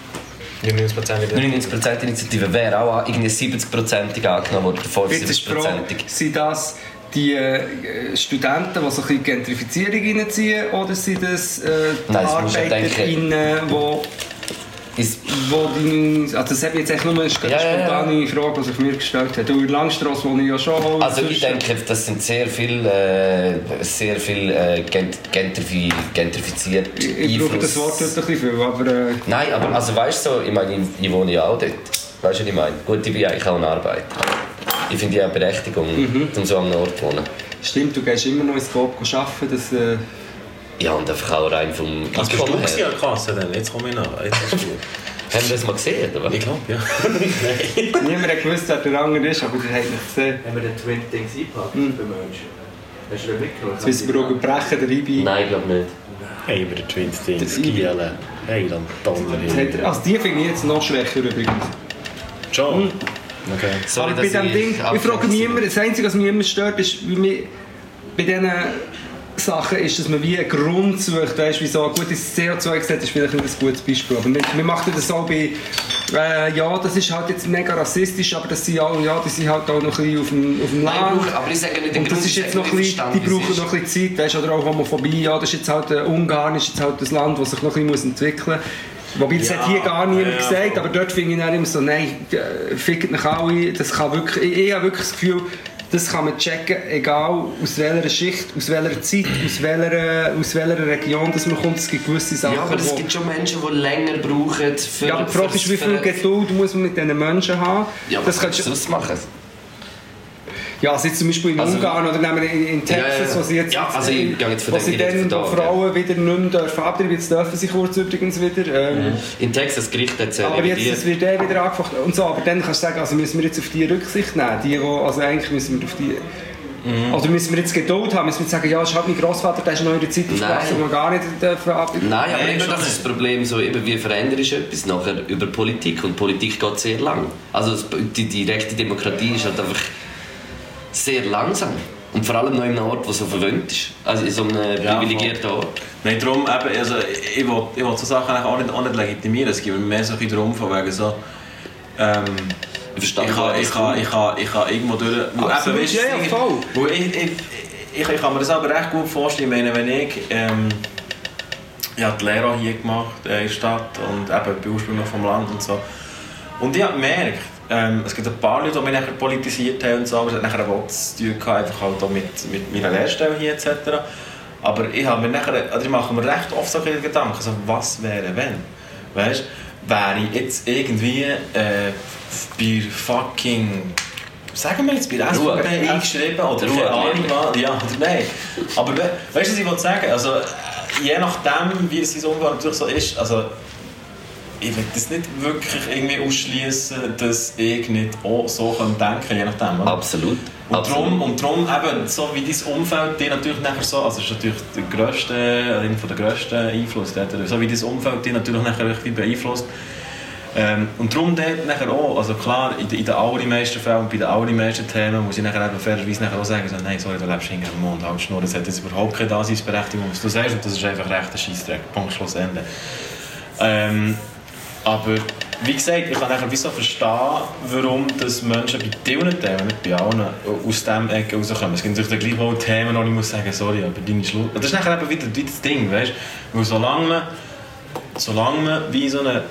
99% wieder. 99% Initiative wäre auch irgendwie 70%ig angenommen worden, Jetzt ist die Frage, 75%ig. sind das die äh, Studenten, die so ein bisschen Gentrifizierung reinziehen, oder sind das äh, die Nein, das ArbeiterInnen, die Ist, wo die, also das hat mich jetzt echt nur eine Ja, ja, ja. spontane Frage, die sich mir gestellt hat. Du, in Langstrasse wohne ich ja schon. Also ich denke, das sind sehr viel, äh, sehr viel äh, gent gentrifi gentrifiziert Ich brauche das Wort nicht ein bisschen viel, aber... Äh, Nein, aber also weißt du, so, ich meine, ich, ich wohne ja auch dort. Weißt du, was ich meine? Gut, ich bin eigentlich auch eine Arbeit. Ich finde ja eine Berechtigung, um so an einem Ort zu wohnen. Stimmt, du gehst immer noch ins Coop arbeiten, das... Äh, Ja, und einfach auch rein vom Was bist du Einkommen gewesen her. an der Kasse dann? Jetzt komme ich nach. (laughs) Jetzt. Haben wir das mal gesehen, oder was? Ich glaube, ja. (laughs) niemand hat gewusst, wer der andere ist, aber der hat nicht gesehen. Haben wir den Twin Things eingepackt bei Menschen? Hast du den mitgenommen? Wissen wir auch brechen, der Ibi. Nein, ich glaube nicht. Hey, über den Twin Things, Das- Gielen. Hey, dann Donner. Er- Also die finde ich jetzt noch schwächer übrigens. Schon? Okay. Sorry, aber bei diesem Ding, ich frage mich immer, das Einzige, was mich immer stört, ist, wie wir bei diesen Sachen ist, dass man wie einen Grund sucht, weißt, wieso, gut, das CO2 gesetz ist vielleicht nicht ein gutes Beispiel, aber wir, wir machen das auch bei, äh, ja, das ist halt jetzt mega rassistisch, aber das sind auch, ja, die sind halt auch noch ein bisschen auf dem, auf dem Nein, Land. brauche- aber ich sage nicht den Und das Grund, ist jetzt noch ein bisschen, die brauchen noch ein bisschen Zeit, weißt, oder auch Homophobie, ja, das ist jetzt halt, äh, Ungarn ist jetzt halt das Land, das sich noch ein bisschen entwickeln muss. Wobei, das Ja, hat hier gar niemand ja, gesagt, aber dort finde ich dann immer so, nein, äh, fickt mich alle, das kann wirklich, ich, ich habe wirklich das Gefühl, das kann man checken, egal aus welcher Schicht, aus welcher Zeit, aus welcher, aus welcher Region dass man kommt, es gibt gewisse Sachen, Ja, aber es gibt schon Menschen, die länger brauchen für... ja, aber die Frage ist, wie viel Geduld muss man mit diesen Menschen haben? Ja, das was kannst du machen? Ja, also jetzt zum Beispiel in Also- Ungarn oder nehmen wir in, in Texas, Ja, ja, ja. wo sie jetzt, Ja, also ich gehe jetzt wo sie dann da, wo Frauen wieder nicht mehr dürfen abtreiben, jetzt dürfen sie kurz übrigens wieder. Ähm, In Texas, das Gericht hat es ja Aber jetzt revidiert. wird der wieder angefochten und so, aber dann kannst du sagen, also müssen wir jetzt auf die Rücksicht nehmen, die, wo, also eigentlich müssen wir auf die, Mhm. oder müssen wir jetzt Geduld haben, müssen wir jetzt sagen, ja, ist halt mein Großvater, der ist in eurer Zeit aufgewachsen, wir gar nicht dürfen. Nein, aber Nein, eben das ist das Problem, so, eben, wie veränderst du etwas nachher über Politik und Politik geht sehr lang. Also die direkte Demokratie ist halt einfach sehr langsam und vor allem noch in einem Ort, der so verwöhnt ist. Also in so einem Ja, privilegierten Ort. Nein, darum, eben, also, ich will, ich will so Sachen eigentlich auch nicht, auch nicht legitimieren. Es geht mir mehr so ein darum, von wegen so... Ähm, Ich verstehe kann, ich, kann, ich, kann, ich kann irgendwo durch... Absolut, weisst du, ja, ja, voll. weil ich, ich, ich, ich kann mir das aber recht gut vorstellen, ich meine, wenn ich... Ähm, ich habe die Lehre auch hier gemacht äh, in der Stadt und eben bin ursprünglich vom Land und so. Und ich habe gemerkt, ähm, es gibt ein paar Leute, die mich nachher politisiert haben und so, aber es hat nachher auch zu tun gehabt, einfach halt auch mit, mit meiner Lehrstelle hier etc. Aber ich habe mir nachher, also ich mache mir recht oft so viele Gedanken, also was wäre wenn? Weißt wäre ich jetzt irgendwie äh, bei fucking sagen wir jetzt bei der. SVP eingeschrieben oder keine Ahnung was, ja oder nein. Aber we weißt du, was ich will sagen? Also, äh, je nachdem, wie es in so natürlich so ist, also ich will das nicht wirklich irgendwie ausschließen, dass ich nicht auch so denken kann, je nachdem. oder? Absolut. Und Absolut. darum, und darum eben, so wie dein Umfeld dir natürlich nachher so, also ist natürlich der grösste, einer von der grössten Einfluss, so wie dein Umfeld dich natürlich nachher irgendwie beeinflusst. Ähm, und darum dort nachher auch, also klar, in, in den allermeisten Fällen und bei den allermeisten Themen muss ich nachher eben fairerweise nachher auch sagen, so, nein, sorry, du lebst hinter dem Mond, halt Schnur, das hat jetzt überhaupt keine Daseinsberechtigung, was du sagst, und das ist einfach recht ein Scheissdreck, Punkt, Schluss, Ende. Ähm, aber wie gesagt, ich kann nachher wieso verstehen, warum dass Menschen bei diesen Themen, nicht bei allen, aus diesem Ecke rauskommen. Es gibt natürlich gleich auch Themen, wo ich muss sagen, sorry, aber deine Schluss... Das ist nachher eben wieder, wieder das Ding, weißt du? Weil solange man, solange man wie so eine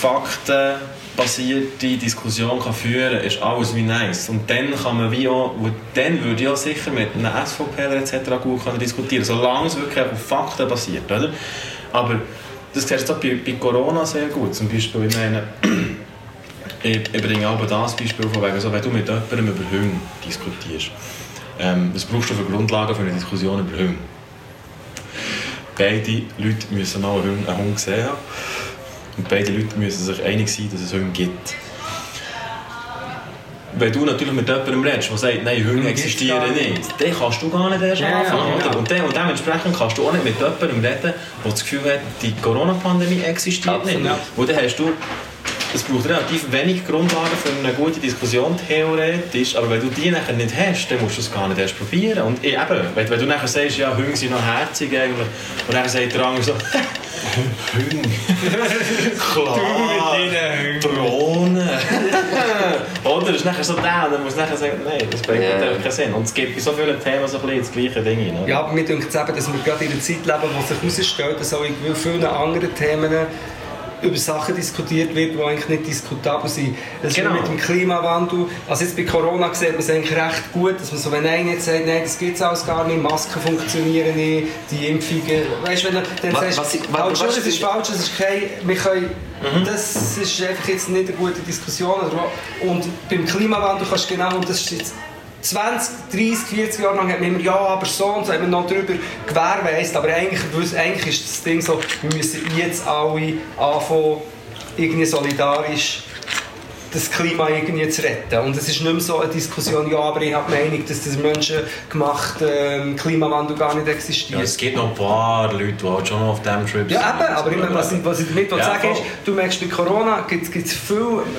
faktenbasierte Diskussion kann führen kann, ist alles wie nice. Und dann kann man wie auch, und dann würde ich auch sicher mit einem SVP etc. gut diskutieren solange es wirklich auf Fakten basiert. Oder? Aber das siehst du auch bei, bei Corona sehr gut. Zum Beispiel, ich meine, ich, ich bringe auch das Beispiel von wegen, so, wenn du mit jemandem über Hunde diskutierst, ähm, was brauchst du für Grundlagen für eine Diskussion über Hunde? Beide Leute müssen mal einen Hund, einen gesehen haben und beide Leute müssen sich einig sein, dass es Hunde gibt. Wenn du natürlich mit jemandem redest, der sagt, nein, Hunde gibt's existieren nicht, dann kannst du gar nicht erst Ja, anfangen. ja. oder? Und, de und dementsprechend kannst du auch nicht mit jemandem reden, der das Gefühl hat, die Corona-Pandemie existiert nicht. Absolut. Und dann hast du es braucht relativ wenig Grundlagen für eine gute Diskussion, theoretisch. Aber wenn du die nachher nicht hast, dann musst du es gar nicht erst probieren. Und eben, wenn, wenn du nachher sagst, ja, Hunde sind noch herzig eigentlich, und dann sagt der andere so, (laughs) Hunde. (laughs) Klar, Drohnen. Oder? Das ist nachher so der, und dann musst du nachher sagen, nein, das bringt yeah. keinen Sinn. Und es gibt bei so vielen Themen so ein bisschen das gleiche Ding. rein, Oder? Ja, aber mir denkt es eben, dass wir gerade in einer Zeit leben, wo sich herausstellt, dass auch in vielen anderen Themen über Sachen diskutiert wird, die eigentlich nicht diskutabel sind. Das Genau. mit dem Klimawandel. Also jetzt bei Corona sieht man es eigentlich recht gut, dass man so, wenn einer jetzt sagt, nein, das gibt es alles gar nicht, Masken funktionieren nicht, die Impfungen, weißt du, wenn du dann Was- sagst, was ich- was- schon, was- das ist falsch, das ist kein, wir können, Mhm. das ist einfach jetzt nicht eine gute Diskussion. Und beim Klimawandel kannst du genau, und das ist jetzt 20, 30, 40 Jahre lang hat man immer, ja, aber so und so, hat man noch darüber gewährleistet, aber eigentlich, eigentlich ist das Ding so, wir müssen jetzt alle anfangen, irgendwie solidarisch das Klima irgendwie zu retten. Und es ist nicht mehr so eine Diskussion, ja, aber ich habe die Meinung, dass der menschengemachte ähm, Klimawandel gar nicht existiert. Ja, es gibt noch ein paar Leute, die halt schon auf diesem Trip Ja, eben, aber ich meine, was, ich- was ich damit Ja, sagen ist, du merkst, bei Corona gibt es viel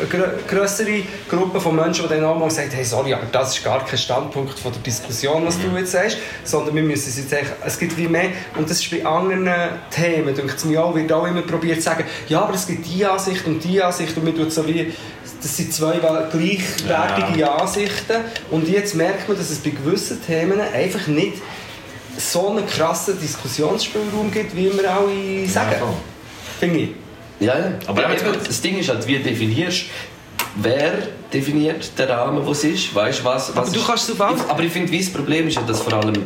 grö grössere Gruppen von Menschen, die dann auch mal sagen, hey, sorry, aber das ist gar kein Standpunkt von der Diskussion, was Mhm. du jetzt sagst, sondern wir müssen es jetzt eigentlich, es gibt wie mehr, und das ist bei anderen Themen, denke ich mir auch, wird auch immer probiert zu sagen, ja, aber es gibt die Ansicht und die Ansicht und man tut so wie, das sind zwei gleichwertige Ansichten und jetzt merkt man, dass es bei gewissen Themen einfach nicht so einen krassen Diskussionsspielraum gibt, wie wir alle sagen. voll. Finde ich. Ja, ja. Aber Aber eben- das Ding ist halt, wie definierst wer definiert den Rahmen, wo es ist, weißt was, was Aber du ist- kannst Ich- Aber ich finde, wie das Problem ist ja, dass vor allem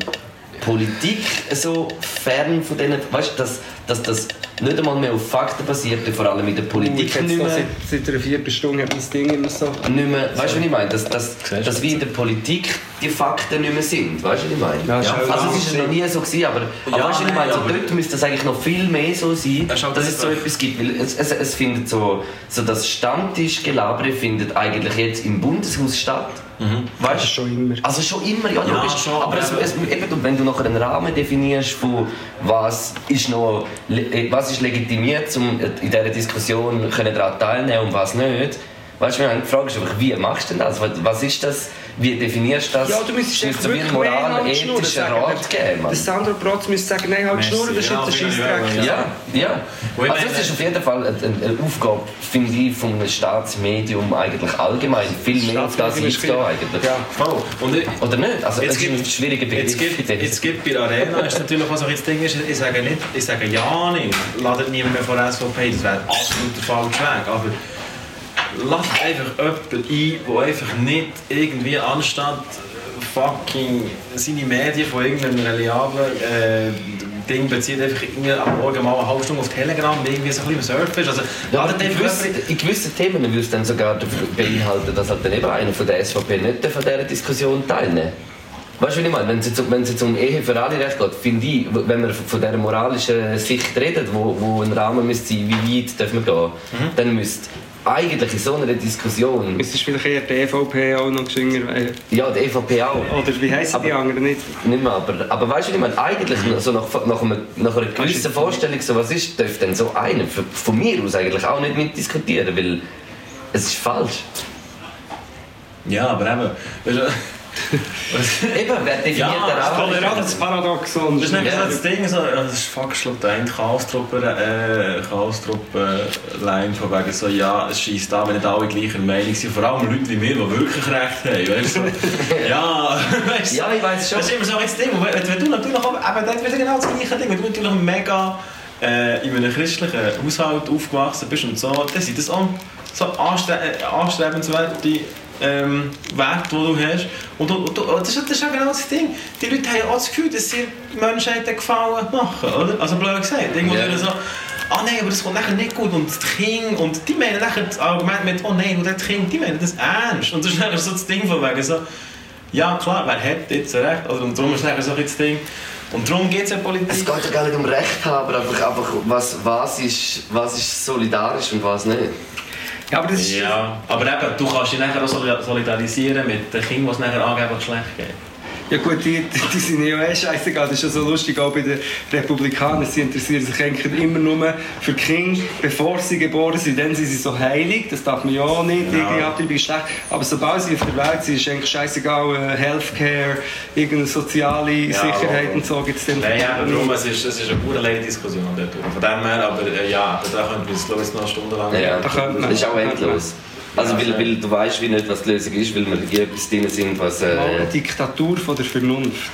Politik so fern von denen, weißt dass, dass das nicht einmal mehr auf Fakten basiert, vor allem in der Politik Ich nicht mehr, seit, seit einer Viertelstunde hat mein Ding immer so. nicht mehr, weißt du, was ich meine? Dass, dass, dass wie in der Politik die Fakten nicht mehr sind, weißt du, was ich meine? Ja, auch also es ist noch nie so gewesen, aber, aber Ja, weißt du, was ich meine? So, dort müsste es eigentlich noch viel mehr so sein, auch dass es so etwas gibt, weil es, es, es findet so, so das Stammtischgelabere findet eigentlich jetzt im Bundeshaus statt. Weißt Das ist schon immer. Also schon immer, ja, Ja, logisch. schon, aber es, es, eben, wenn du nachher einen Rahmen definierst von was ist noch, äh, was ist legitimiert, um in dieser Diskussion daran teilnehmen und was nicht. Weißt du, die Frage ist einfach, wie machst du denn das? Was ist das? Wie definierst du das? Ja, du müsstest wie wirklich einen moral-ethischen sagen. Rat geben. Der Sandro Protz müsste sagen, nein, halt. Schnurren, das ist Ja, jetzt ein Scheissdreck. ja. Ja, Also es ist auf jeden Fall eine, Aufgabe, finde ich, von einem Staatsmedium eigentlich allgemein viel mehr auf das ist einzugehen eigentlich. Ja. Voll. Oder nicht? Also es ist ein gibt- schwieriger Begriff. Jetzt gibt, jetzt gibt bei der Arena ist natürlich was auch jetzt Ding ist, ich sage nicht, ich sage ja nicht, ladet niemand mehr von der SVP, das wäre absolut der falsche Weg, aber lasst einfach jemanden ein, der einfach nicht irgendwie anstatt fucking seine Medien von irgendeinem reliablen äh, Ding bezieht, einfach irgendwie am Morgen mal eine halbe Stunde auf Telegram irgendwie so ein bisschen surfen ist. Also, Ja, in, gewissen, in gewissen Themen würde es dann sogar beinhalten, dass halt dann eben einer von der SVP nicht von dieser Diskussion teilnehmen Weißt du, wie ich meine? Wenn es jetzt, wenn es jetzt um Ehe für alle Recht geht, finde ich, wenn wir von dieser moralischen Sicht reden, wo, wo ein Rahmen müsste sein, wie weit dürfen wir gehen, Mhm. dann müsste eigentlich in so einer Diskussion, Es ist vielleicht eher die EVP auch noch gesünger. äh, ja, die EVP auch, Oder wie heissen die anderen nicht? Nicht mehr, aber, aber weißt du, ich meine, eigentlich so nach, nach, einer, nach einer gewissen Vorstellung, so was ist, dürfte dann so einer von, von mir aus eigentlich auch nicht mitdiskutieren, weil es ist falsch. Ja, aber eben, weißt du, Eben, wer definiert Ja, den das Rahmen? Toleranzparadoxon. Das ist nicht so das Ding, so, ja, das ist fuck, ich glaube, der eine Chaostruppe, äh, Chaostruppe-Line von wegen so, ja, es schießt da, wenn nicht alle gleicher Meinung sind, vor allem Leute wie mir, die wirklich recht haben, weißt du, (laughs) ja, weißt du, Ja, ich weiß schon. das ist immer so ein Ding, wenn, wenn du natürlich auch, eben, dann wieder genau das gleiche Ding, wenn du natürlich mega äh, in einem christlichen Haushalt aufgewachsen bist und so, dann sind das auch so anstre äh, anstrebenswerte ähm, Werte, die du hast. Und, du, und du, das, ist, das ist ja genau das Ding. Die Leute haben auch das Gefühl, dass sie der Menschheit einen Gefallen machen, oder? Also blöd gesagt. Irgendwo yeah. so, ah nein, aber das kommt nachher nicht gut und die Kinder, und die meinen nachher das Argument mit, oh nein, und die Kinder, die meinen das ernst. Und das ist nachher so das Ding von wegen so, ja klar, wer hat jetzt recht? Oder, und darum ist nachher so das Ding. Und darum geht es in Politik. Es geht ja gar nicht um Recht haben, aber einfach, einfach was, was, ist, was ist solidarisch und was nicht. Ja, aber das. Ja, aber eben, du kannst dich nachher auch soli- solidarisieren mit den Kindern, die es nachher angeblich schlecht geht. Ja gut, die, die, sind ja eh scheißegal. Das ist ja so lustig, auch bei den Republikanern. Sie interessieren sich eigentlich immer nur für Kinder, bevor sie geboren sind. Dann sind sie so heilig, das darf man ja auch nicht, irgendwie abtreiben, ist schlecht. Aber sobald sie auf der Welt sind, ist eigentlich scheißegal, äh, Healthcare, irgendeine soziale Sicherheit aber- und so gibt es dann. Nein, eben darum, es ist, es ist eine pure Diskussion dort. Von dem her, aber äh, ja, aber da könnten wir jetzt, glaube ich, noch stundenlang... Ja, Da könnte man- das ist auch endlos. Also, weil, weil du weißt wie nicht, was die Lösung ist, weil wir in etwas drin sind, was... Äh, eine Diktatur von der Vernunft.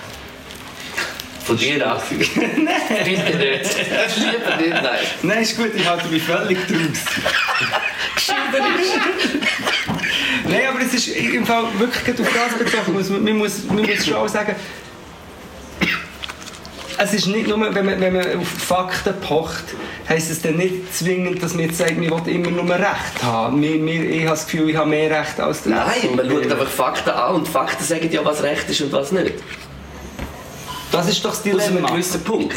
Von dir ab. Bitte (laughs) nicht. Lieber nicht, nein. Nein, ist gut, ich halte mich völlig draus. Nein, aber es ist im Fall wirklich auf das bezogen. Man, muss, man muss schon auch sagen, es ist nicht nur, wenn man, wenn man auf Fakten pocht, heisst es dann nicht zwingend, dass man jetzt sagt, man will immer nur Recht haben. Wir, wir, ich habe das Gefühl, ich habe mehr Recht als der Nein, man schaut einfach Fakten an und Fakten sagen ja, was recht ist und was nicht. Das ist doch das Aus einem Dilemma. gewissen Punkt.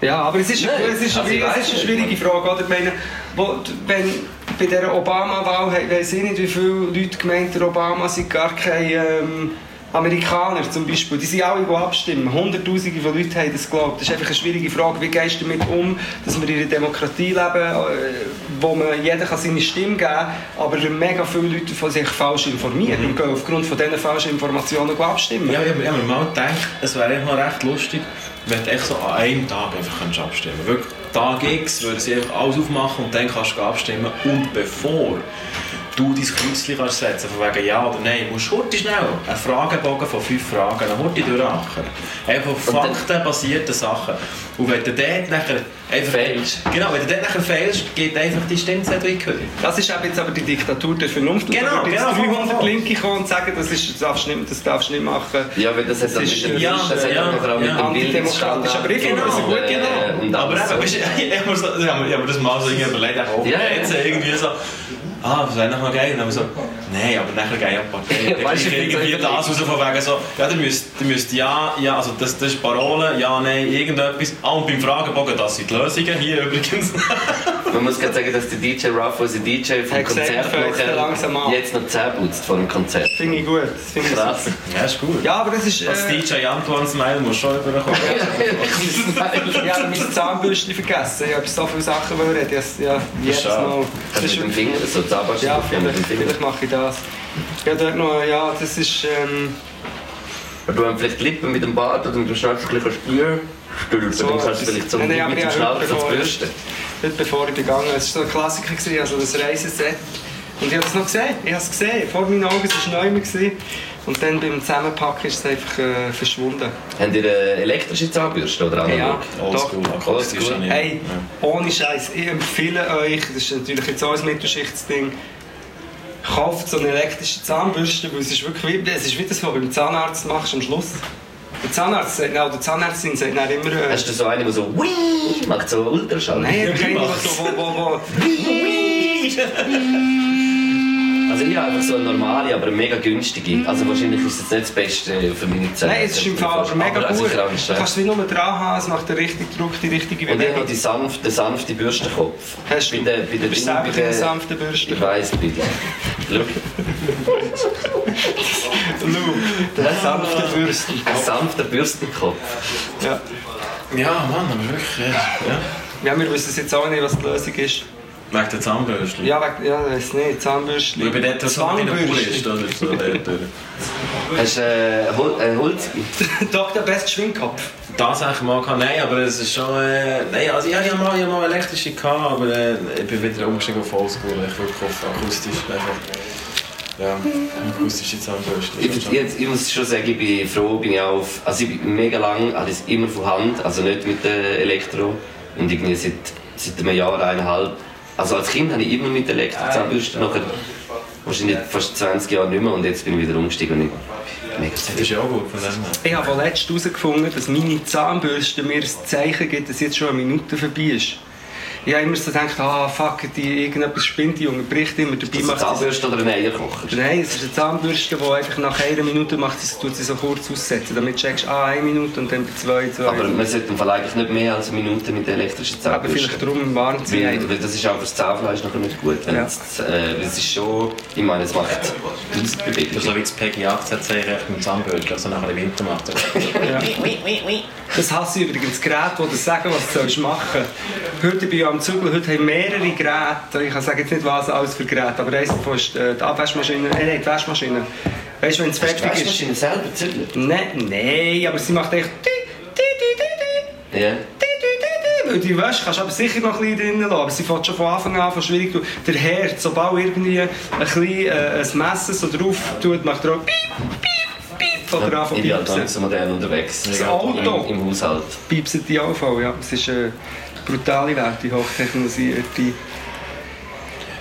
Ja, aber es ist, Nein, es ist, also es ist eine nicht. schwierige Frage. Oder? Ich meine, wo, wenn bei dieser Obama-Wahl, weiss ich nicht, wie viele Leute gemeint der Obama sind gar kein ähm, Amerikaner zum Beispiel. Die sind alle, abstimmen. Hunderttausende von Leuten haben das geglaubt. Das ist einfach eine schwierige Frage. Wie gehst du damit um, dass wir in einer Demokratie leben, äh, wo man jeder kann seine Stimme geben kann, aber mega viele Leute von sich falsch informieren und gehen aufgrund von diesen falschen Informationen abstimmen. Ja, ich habe mir mal gedacht, es wäre eigentlich noch recht lustig, wenn du echt so an einem Tag einfach könntest abstimmen könntest. Wirklich, Tag X würden sie alles aufmachen und dann kannst du abstimmen. Und bevor du dein Kreuzchen kannst setzen von wegen Ja oder Nein, musst du heute schnell einen Fragebogen von fünf Fragen dann heute durchachen. Einfach Und faktenbasierten Sachen. Und wenn du dort nachher einfach... Fehlst. Genau, wenn du dort nachher fehlst, geht einfach die Stimmzettel in die Höhe. Das ist eben jetzt aber die Diktatur der Vernunft. Genau, jetzt genau, voll, 300 voll. Linke kommen und sagen, das, ist, das, darfst du nicht, das darfst du nicht machen. Ja, weil das hat dann Das mit ist, dem ja, das hat ja, dann vor allem mit ja. dem Antidemokratisch, aber ich finde das Bildungsstandard, gut, äh, genau. und aber eben, ich, ich habe mir- ich das mal so irgendwie überlegt, auch Ja, ja. jetzt irgendwie so, Ah, sei noch mal geil, aber so. Nein, aber nachher gehe ich die Partei. Dann (laughs) Weißt du, irgendwie das raus von wegen so, ja, ihr müsst, ihr müsst ja, ja, also das, das ist Parole, ja, nein, irgendetwas. Ah, und beim Fragebogen, das sind die Lösungen hier übrigens. (laughs) Man muss gerade sagen, dass der DJ Ruff, unser DJ vom Konzert an. jetzt noch Zähne putzt vor dem Konzert. Finde ich gut. Das finde ich Krass. ja, ist gut. Ja, aber das ist... Als Äh, DJ Antoine Smile muss schon überkommen. (laughs) ich habe mein Zahnbürstchen vergessen. Ich habe so viele Sachen reden. Ich- Ja, jedes schade. Mal. Das Kannst ist du mit dem Finger so Zahnpasta Ja, drauf, ja, mit dem vielleicht, Finger. vielleicht mache ich das. Ja, dort noch, ja, das ist... Ähm, Du hast vielleicht Lippen mit dem Bart oder du schnellst ein bisschen spüren. Stülpen, So dann kannst du vielleicht so Nein, mit nein, aber dem das bevor- bürsten. Heute bevor ich begangen es war so ein Klassiker, gewesen, also das Reiseset. Und ich habe es noch gesehen, ich habe es gesehen, vor meinen Augen, es war neu. gewesen. Und dann beim Zusammenpacken ist es einfach äh, verschwunden. Habt ihr eine elektrische Zahnbürste oder analog? Ja. Oldschool. Oldschool. Hey, ohne Scheiß, ich empfehle euch, das ist natürlich jetzt auch ein Mittelschichtsding, kauft so eine elektrische Zahnbürste, weil es ist wirklich wie, es ist wie das, was du beim Zahnarzt machst am Schluss. Der Zahnarzt sagt, nein, der Zahnärztin sagt dann immer... Äh, Hast du so einen, der so «Wii» macht, so Ultraschall? nein, keine, die so, wo, wo, wo, (laughs) Also ich habe einfach so eine normale, aber mega günstige. Also wahrscheinlich ist es nicht das Beste für meine Zähne. Nein, es ist im Fall aber mega also gut. Du kannst es wie nur dran haben, es macht den richtigen Druck, die richtige Und ich habe Bewegung. die sanfte, den sanften Bürstenkopf. Hast du? Bei der, bei der Du bist selber ein sanfter Bürste. Ich weiss, bitte. Schau, Lou, der sanfte Bürste. ein sanfter Bürstenkopf. Ja. Ja, Mann, aber wirklich, ja. ja. ja, wir wissen jetzt auch nicht, was die Lösung ist. Wegen der Zahnbürste. Ja, weg, ja, weiß nicht, Zahnbürste. Weil bei dort so ein Pool ist, oder so. Hast du äh, Hol äh, Holz? (laughs) Dr. Best Schwingkopf. Das eigentlich mal gehabt. Nein, aber es ist schon. Äh, nein, also ich hatte ja mal, ich hatte mal elektrische, gehabt, aber äh, ich bin wieder umgestiegen auf Oldschool. Ich wirklich auf akustisch. Einfach. Ja, akustische Zahnbürste. Ich, ich, ich muss schon sagen, ich bin froh, bin ich auf. Also ich bin mega lang, habe ich es immer von Hand, also nicht mit der Elektro. Und irgendwie seit, seit einem Jahr, eineinhalb. Also als Kind habe ich immer mit der Elektrozahnbürste, nachher wahrscheinlich fast 20 Jahre nicht mehr und jetzt bin ich wieder umgestiegen und ich mega Das ist ja auch gut von dem her. Ich habe letztens herausgefunden, dass meine Zahnbürste mir ein Zeichen gibt, dass jetzt schon eine Minute vorbei ist. Ich habe immer so gedacht, ah fuck, die, irgendetwas spinnt, die Junge bricht immer dabei. Ist das eine Zahnbürste oder ein Eierkocher? Nein, es ist eine Zahnbürste, die einfach nach einer Minute macht, sie, tut sie so kurz aussetzen, damit du checkst, ah, eine Minute und dann bei zwei, zwei. Aber man sollte im Fall eigentlich nicht mehr als eine Minute mit der elektrischen Aber Zahnbürste. vielleicht darum warnt sie Weil, weil das ist auch fürs Zahnfleisch nachher nicht gut. Ja. es, äh, es ist schon, ich meine, es macht Das ist Bewegungen. so wie das Peggy 18 Zeichen mit dem Zahnbürste, also nachher im Winter macht. Ja. Das hasse ich übrigens, Geräte, die dir sagen, was du machen sollst. Heute bin ich am Zügel, heute haben mehrere Geräte, ich sage jetzt nicht, was alles für Geräte, aber eins davon ist äh, die Abwaschmaschine, äh, nein, die Waschmaschine. Weißt du, wenn es Die fertig ist... Waschmaschine selber zügelt? Nein, nein, aber sie macht echt... Ja. Weil die Wäsche kannst du aber sicher noch ein bisschen drinnen lassen, aber sie fängt schon von Anfang an von schwierig Der Herd, sobald irgendwie ein, bisschen, äh, ein Messer so drauf tut, macht er auch piep, piep, oder einfach Ich bin halt so modern unterwegs. Das Auto. Im, im Haushalt. Piepsen die auch voll, ja. Es ist eine brutale Welt, die hochtechnisierte.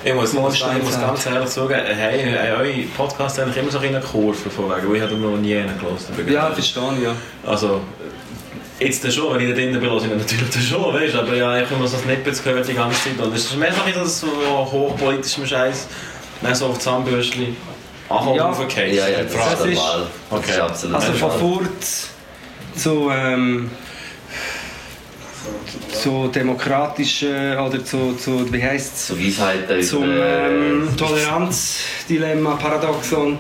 Ich muss, ich muss, ich muss ganz ehrlich sagen, hey, hey, eure Podcasts eigentlich immer so in einer Kurve von wegen, ich habe noch nie einen gehört. Ja, verstehe ich, ja. Also, jetzt dann schon, wenn ich da drinnen bin, höre ich natürlich dann schon, weißt du, aber ja, ich habe immer so Snippets gehört die ganze Zeit und es ist mehr so ein so hochpolitischem Scheiß, nicht so auf Zahnbürstchen, Ach, Ja. aufgefallen. Ja, ja, das Das ist ist- normal. Das Okay. ist absolut Also von. Furz zu, ähm, zu demokratischen oder zu, zu wie heisst es? So Weisheiten Zum äh, ähm, Toleranzdilemma, Paradoxon.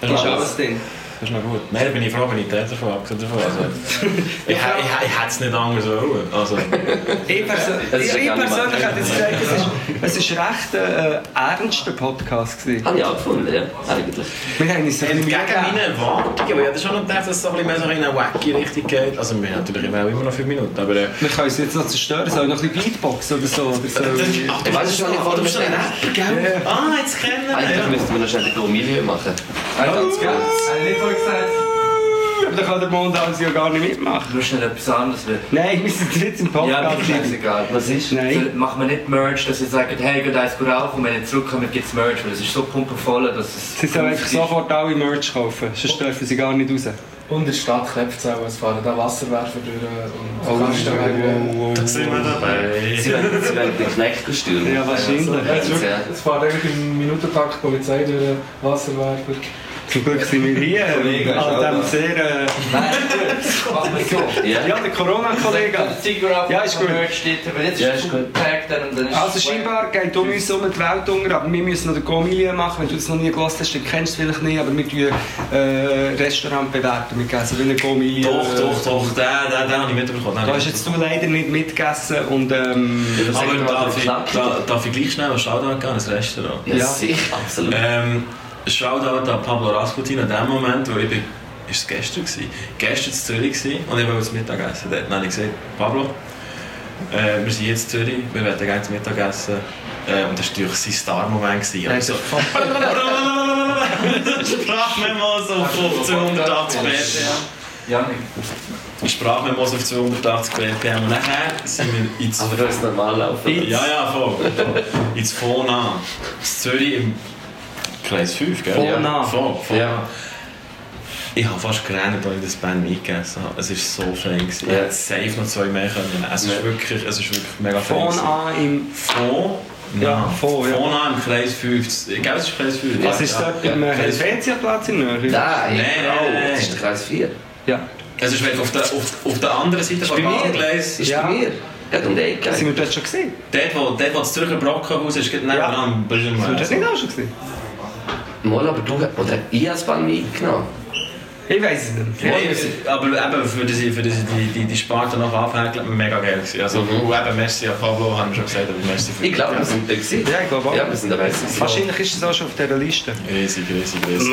Das Ist ist alles drin. Das ist noch gut. Nein, da bin ich froh, wenn ich Täter davon abgesehen davon. Also, (laughs) ich, ich, ich, ich hätte es nicht anders wollen. Also, (laughs) Ich, perso persönlich hätte jetzt gesagt, es ist, es ist recht äh, ernster Podcast gewesen. Habe ich auch gefunden, ja. Eigentlich. Wir haben uns ein bisschen Entgegen meinen Erwartungen, weil ich hatte schon noch gedacht, dass es so ein bisschen mehr so in eine wacky Richtung geht. Also wir haben natürlich immer auch immer noch 5 Minuten, aber... Äh, Wir können es jetzt noch zerstören, soll noch ein bisschen Beatbox oder so. Oder so. Ach, Ich weiß schon du du bist ein Rapper, gell? Ah, jetzt kennen Eigentlich wir müssten wir noch schnell eine Milieu machen. Ganz kurz. Habe ich nicht so gesagt? Aber dann kann der Mondhals ja gar nicht mitmachen. Du schnell etwas anderes will. Nein, wir sind jetzt im Ja, Podcast. mir ist scheißegal. Was ist? Nein. So, Machen wir nicht Merch, dass ihr sagt, hey, geht eins gut auf und wenn ihr zurückkommt, gibt es Merch, weil es ist so pumpenvoll, dass es... Sie sollen einfach sofort alle Merch kaufen, sonst dürfen sie gar nicht raus. Und in der Stadt klebt es auch, es fahren da Wasserwerfer durch und Oh, Kastenwagen. Da sind wir dabei. Sie werden, sie werden den Knecht stürmen. Ja, wahrscheinlich. Ja, Es ja. fährt eigentlich im Minutentakt Polizei durch Wasserwerfer. Zum Glück sind wir hier Kollege, an dem sehr... Äh, wir so. Ja. ja, der Corona-Kollege. Ja, ist gut. Steht, aber jetzt Ja, ist es gut. gepackt dann und dann ist Also es- scheinbar geht um uns um die Welt unter, aber wir müssen noch den Gomilie machen. Wenn du das noch nie gelesen hast, dann kennst du es vielleicht nicht, aber wir tun äh, Restaurant bewerten. Wir so wie eine Gomilie. Doch, doch, doch, den, den, den habe ich mitbekommen. Da hast jetzt du leider nicht mitgegessen und ähm, Aber darf ich, darf ich gleich schnell einen Shoutout geben, ein Restaurant? Ja, Ja. sicher, absolut. Ähm, Shoutout an Pablo Rasputin in dem Moment, wo ich bin, ist es gestern gewesen, gestern in Zürich gewesen, und ich wollte zum Mittagessen. Dort habe ich gesagt, Pablo, äh, wir sind jetzt in Zürich, wir werden gerne zum Mittagessen. Äh, und das war natürlich sein Star-Moment. Ja, Also, das (laughs) Sprachmemos auf 280 BPM. Ja, nicht. Sprachmemos auf 280 BPM. Und nachher sind wir ins Aber das ist normal laufen. ja, ja, voll. voll. Ins Fona. In Zürich im Kreis 5, gell? Fona. Ja, voll, voll. Ja. Ich habe fast gerannt, als ich das Band mitgegessen habe. Es war so fein. gewesen. Ich Ja. hätte safe noch zwei mehr können. Es ist Ja. wirklich, es ist wirklich mega fein. von an im... Fond? Ja. Fond, ja. Fona im Kreis 5. Ich glaube, es ist Kreis 5. Was ja. ist ja. dort im Ja, äh, Kreis 5. Helvetiaplatz in Nähe? Nein, Nein, nein, oh, das ist der Kreis 4. Ja. Es ist wirklich auf der, auf, auf der anderen Seite von bei mir. Bahngleis. Ist Ja. bei mir. Gerade um die Ecke. Sind wir dort schon gesehen? Dort, wo, dort, wo das Zürcher Brockenhaus ist, geht nebenan am Sind wir dort nicht auch schon gesehen? Mal, aber du... Oder ich habe das Band mitgenommen. Ich weiß es nicht. Ja, aber eben für die, für die, die, die, die Sparte noch abhäkeln, mega geil gewesen. Also, Mhm. und eben, merci an Pablo, haben wir schon gesagt, aber merci für Ich glaube, wir sind da gewesen. Ja, ich glaube auch. Ja, wir sind dabei gewesen. Wahrscheinlich ist es auch schon auf dieser Liste. Riesig, riesig, riesig.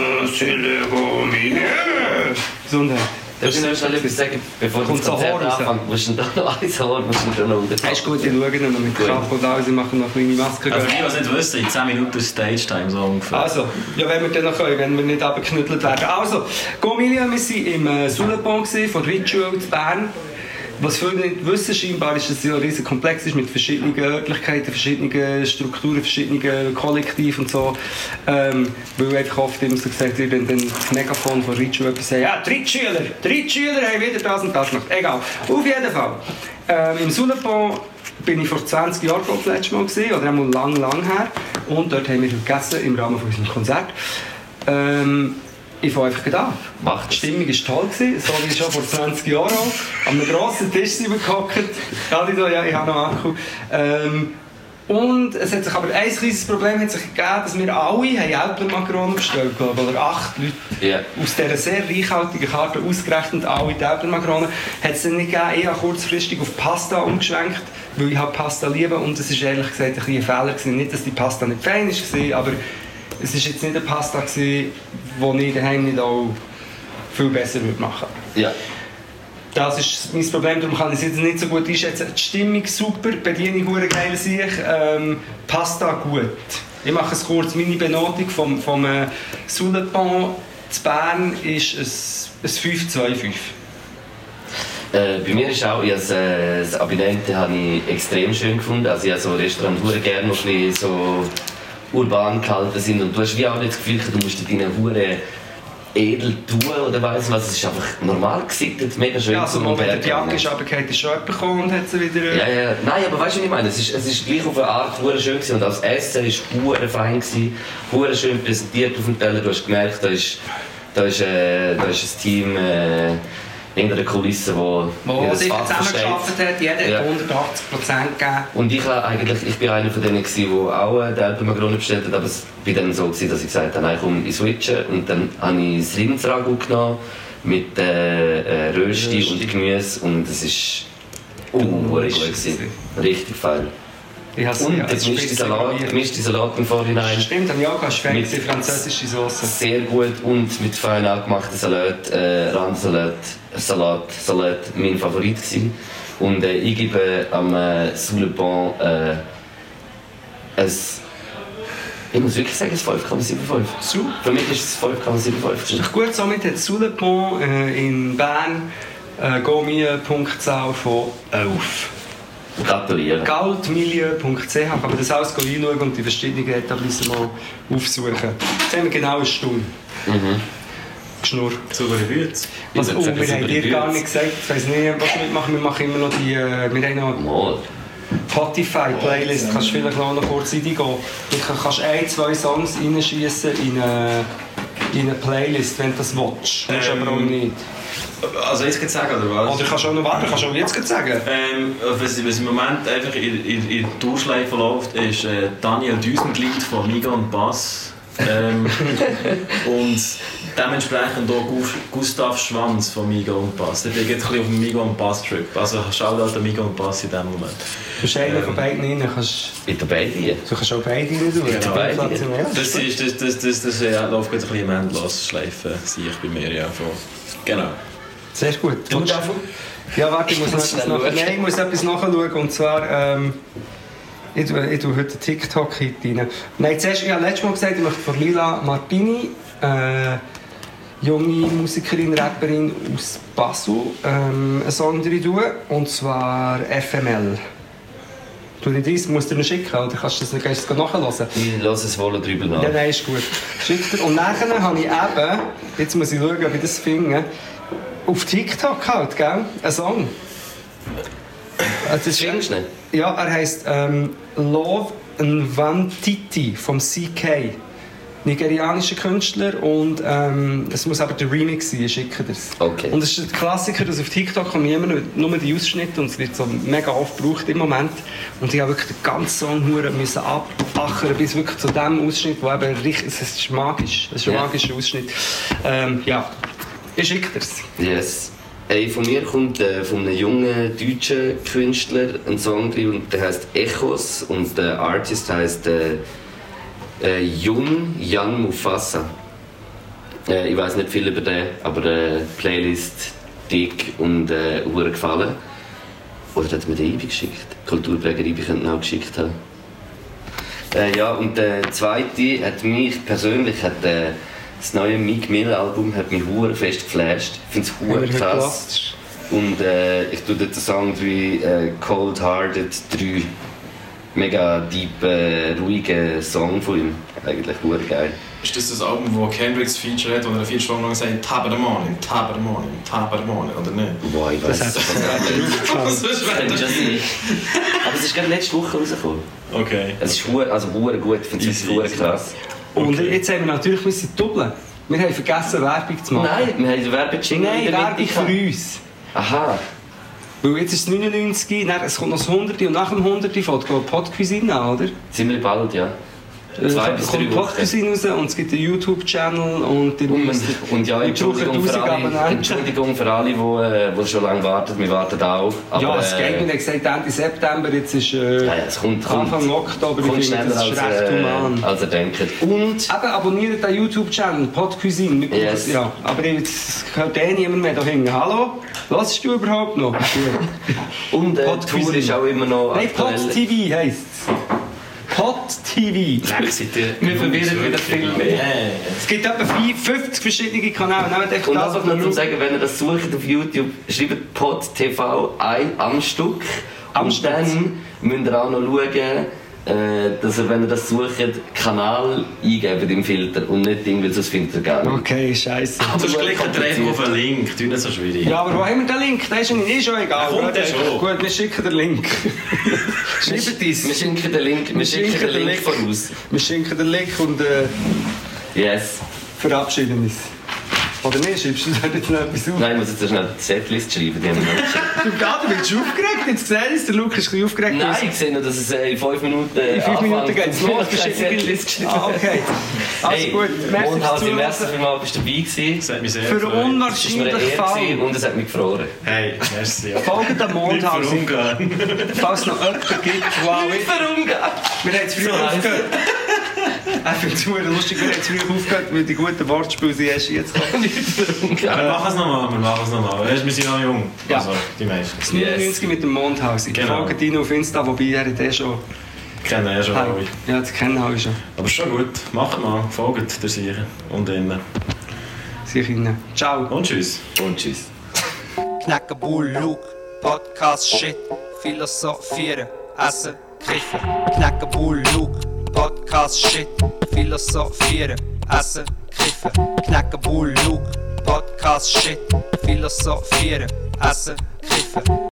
Gesundheit. Ich noch schnell etwas sagen, bevor das Konzert anfängt? Musst du da noch eins holen, musst du da noch unter Das ist gut, ich schaue noch mit. Kappe und alles, ich mache noch kleine Masken. Also, die, die es nicht wissen, in 10 Minuten Stage-Time so ungefähr. Also, ja, wenn wir dann noch können, wenn wir nicht abgeknüttelt werden. Also, Gomilia, wir waren im äh, Sullepon gewesen, von Ritual zu Bern. Was viele nicht wissen, scheinbar ist, dass es ein riesen Komplex ist mit verschiedenen Örtlichkeiten, verschiedenen Strukturen, verschiedenen Kollektiven und so. Ähm, weil einfach oft immer so gesagt wird, wenn dann das Megafon von Ritual etwas sagt, ja, drei Schüler, drei Schüler haben wieder das und das gemacht. Egal. Auf jeden Fall. Ähm, Im Sullepon bin ich vor 20 Jahren das letzte Mal gesehen, oder einmal lang, lang her. Und dort haben wir gegessen im Rahmen von unserem Konzert. Ähm, ich fange einfach da. Macht Die Stimmung war toll, gewesen, so wie schon vor 20 Jahren auch. An einem grossen Tisch sind wir gehockt. Ja, ich, ja, ich habe noch Akku. Ähm, und es hat sich aber ein kleines Problem hat sich gegeben, dass wir alle haben Äpfelmakronen bestellt glaube oder acht Leute. Ja. Aus dieser sehr reichhaltigen Karte ausgerechnet alle die Äpfelmakronen hat es dann nicht gegeben. Ich habe kurzfristig auf Pasta umgeschwenkt, weil ich halt Pasta liebe und es war ehrlich gesagt ein kleiner Fehler. Gewesen. Nicht, dass die Pasta nicht fein war, aber es war jetzt nicht eine Pasta, gewesen, die ich daheim nicht auch viel besser würde machen Ja. Das ist mein Problem, darum kann ich es jetzt nicht so gut einschätzen. Die Stimmung super, die Bedienung hure geil sich, ähm, Pasta gut. Ich mache es kurz, meine Benotung vom, vom äh, Soulepon zu Bern ist es ein 5-2-5. Äh, bei mir ist auch, ich has, äh, das Abinente habe ich extrem schön gefunden. Also ich habe so Restaurant gerne noch ein bisschen so urban gehalten sind und du hast wie auch nicht das Gefühl, du musst deine hure edel tun oder weiss was. Es ist einfach normal gesittet, mega schön Ja, also zum Berg die Jacke ist runtergefallen, ist schon jemand gekommen und hat sie wieder... Ja, ja, nein, aber weißt du, was ich meine? Es ist, es ist gleich auf eine Art hure schön gewesen. und das Essen war hure fein hure schön präsentiert auf dem Teller. Du hast gemerkt, da ist, da ist, äh, da ist ein Team äh, der Kulisse, wo Wo sich Fach zusammengearbeitet hat, jeder Ja. hat 180 Prozent gegeben. Und ich, habe eigentlich, ich bin einer von denen, gewesen, der auch äh, die Alpenmagrone bestellt hat, aber es war dann so, gewesen, dass ich gesagt habe, nein, komm, ich switche. Und dann habe ich das Rindsragout genommen mit äh, äh, Rösti Rösti. und Gemüse und es ist uh, gut gewesen. Richtig fein. Und ja, es gemischte Salat, gemischte Salat im Vorhinein. Stimmt, am Jahr hast du die französische Sauce. Sehr gut und mit fein angemachten Salat, äh, Randsalat, Salat, Salat mein Favorit gewesen. Und äh, ich gebe am äh, Sous le Pont äh, ein, ich muss wirklich sagen, ein 5,75. Su. Für mich ist es 5,75. Ist gut, somit hat Soulepont äh, in Bern eine Gomie-Punktzahl von 11. Gratuliere. Goldmilieu.ch kann man das alles reinschauen und die verschiedenen Etablissements aufsuchen. Jetzt haben wir genau eine Stunde. Mhm. Geschnurrt. Saubere Bütze. Was, Ich oh, wir haben dir gar nicht gesagt, ich weiss nicht, was wir mitmachen. Wir machen immer noch die, äh, wir haben noch Mal. Spotify-Playlist, kannst du vielleicht noch, noch kurz reingehen. Du kann- kannst ein, zwei Songs reinschießen in eine, in eine Playlist, wenn du das willst. Musst Ähm, aber auch nicht. Also jetzt geht's sagen, oder was? Oder kannst du auch noch warten, kannst du auch jetzt sagen. Ähm, was, was im Moment einfach in, in, in der Durchschleife läuft, ist äh, Daniel Düsenglied von Miga und Bass. Ähm, (laughs) und dementsprechend auch Gu- Gustav Schwanz von Miga und Bass. Ich bin jetzt ein bisschen auf dem Miga und Bass Trip. Also schaut halt Miga und Bass in dem Moment. Du hast einen von beiden rein, kannst, Bitte beide hier. du kannst auch beide rein tun. Ja, beide. Das, ist, das, das, das, das äh, läuft gerade ein bisschen im Endlosschleifen, sehe ich bei mir. Ja, von. Genau. Sehr gut. Du davon? Ja, warte, ich muss noch schnell nach schauen. Nein, ich muss etwas nachschauen. Und zwar, ähm, ich tue, ich tue heute TikTok-Hit rein. Nein, zuerst, ich habe letztes Mal gesagt, ich möchte von Lila Martini, äh, junge Musikerin, Rapperin aus Basel, ähm, einen Song rein tun. Und zwar FML. Du nicht dies, musst du dir schicken, oder kannst du das nicht du nachhören? Ich lasse es wohl drüber nach. Ja, nein, ist gut. Schickt er. Und nachher habe ich eben, jetzt muss ich schauen, ob ich das finde, auf TikTok halt, gell? Einen Song. Das ist, Findest du nicht? Ja, er heisst ähm, Love Nwantiti vom CK. Nigerianischer Künstler und ähm, es muss aber der Remix sein, ich schicke das. Okay. Und es ist ein Klassiker, dass auf TikTok kommen immer nur, die Ausschnitte und es wird so mega oft gebraucht im Moment. Und ich habe wirklich den ganzen Song müssen abachern bis wirklich zu dem Ausschnitt, wo eben richtig, es ist magisch, es ist ein Ja. magischer Ausschnitt. Ähm, ja, ich schicke das. Yes. Hey, von mir kommt äh, von einem jungen deutschen Künstler ein Song drin der heißt Echos und der Artist heißt äh, äh, Jun Jan Mufasa. Äh, ich weiß nicht viel über den, aber äh, Playlist dick und äh, gefallen. Oder hat mir den Ibi geschickt? Kulturpräger Ibi könnte auch geschickt haben. Äh, ja, und der zweite hat mich persönlich, hat, äh, das neue Meek Mill Album hat mich hure fest geflasht. Ich finde es hure krass. Und äh, ich tue dort den Song drin, äh, Cold Hearted 3. Mega deep, äh, ruhiger Song von ihm. Eigentlich hure geil. Ist das das Album, wo Kendricks Feature hat, wo er vier Stunden lang sagt, Top of the morning, top of the morning, top of the morning, oder nicht? Boah, ich weiß Das. Das nicht? Aber es ist gerade letzte Woche rausgekommen. Okay. Es ist hure, also hure gut, ich finde es hure krass. Und jetzt haben wir natürlich müssen doppeln. Wir haben vergessen, Werbung zu machen. Nein, wir haben den Werbejingle Nein, Werbung für uns. Aha. Weil jetzt ist es 99, dann, es kommt noch das 100 und nach dem 100 fängt die Podcuisine an, oder? Ziemlich bald, ja. Zwei kommt. Podcuisine raus und es gibt einen YouTube-Channel und die Und, und ja, Wir Entschuldigung für, 1000 alle. Entschuldigung für alle, die, die schon lange warten. Wir warten auch. Aber, ja, es geht. Äh, haben gesagt Ende September, jetzt ist äh, ja, es kommt, Anfang Oktober. kommt Ich finde, das als, ist recht äh, human. als ihr denkt. Und Eben, abonniert den YouTube-Channel, Podcuisine. Yes. Ja, aber jetzt hört eh niemand mehr da hinten. Hallo? Was du überhaupt noch? (laughs) Und äh. Tour ist auch immer noch Nein, aktuell. Pod TV heisst es. Pod TV. Wir verwirren wieder viel mehr. Es gibt etwa vier- 50 verschiedene Kanäle. Nehmt Und das, einfach zum schaut. sagen, wenn ihr das sucht auf YouTube, schreibt Pod TV ein am Stück. Am und Stück. dann müsst ihr auch noch schauen, äh, dass ihr, wenn ihr das sucht, Kanal eingebt im Filter und nicht irgendwie, sonst findet ihr gar nicht. Okay, scheiße. Sonst klickt ihr einfach auf einen Link, tu nicht so schwierig. Ja, aber wo haben wir den Link? Der ist Ihnen eh schon egal. kommt der schon. Gut, wir schicken den Link. (laughs) Schreibt Wir uns. schicken den Link, wir schicken den Link voraus. Wir schicken den Link und äh, Yes. verabschieden uns. Oder nicht? Schreibst du da jetzt noch etwas auf? Nein, ich muss jetzt schnell die Setlist schreiben. Die haben wir noch nicht geschrieben. (laughs) Du, bist aufgeregt. Jetzt gesehen, ist der Lukas ein bisschen aufgeregt. Nein, ich sehe nur, dass es äh, in 5 Minuten In fünf Minuten geht es los. Ich du Setlist geschrieben. Ah, okay. (laughs) Also Hey, gut, merci Mondhausen, fürs merci vielmals, bist du dabei gewesen. Das hat mich sehr Für gefreut. Es unwahrscheinlich Fall. und es hat mich gefroren. Hey, merci. Ja. (laughs) Folgt dem Nicht Mondhausen. verungarn. Falls es noch jemanden gibt, wow. ich- Warum? Wir haben jetzt früher So aufgehört. Ich finde es verdammt lustig, wir haben jetzt aufgehört, weil die guten Wortspiele sind erst jetzt gekommen. (laughs) Ja, wir machen es nochmal, wir machen es nochmal. Wir sind noch jung. Ja. Also, die meisten. Das 99 mit dem Mondhaus. Genau. Folgt ihn auf Insta, wobei er hat eh schon... Kennen ja schon alle. Ja, das kennen alle schon. Aber schon gut. Macht mal. Folgt der Sicher. Und innen. Sicher rein. Ciao. Und tschüss. Und tschüss. Knackenbull, Luke, Podcast, Shit, Philosophieren, Essen, Kiffen. Knackenbull, Luke, Podcast, Shit, Philosophieren, Essen, Kiffen. Knackenbull, Luke, Podcast, Shit, Philosophieren, Essen, Kiffen.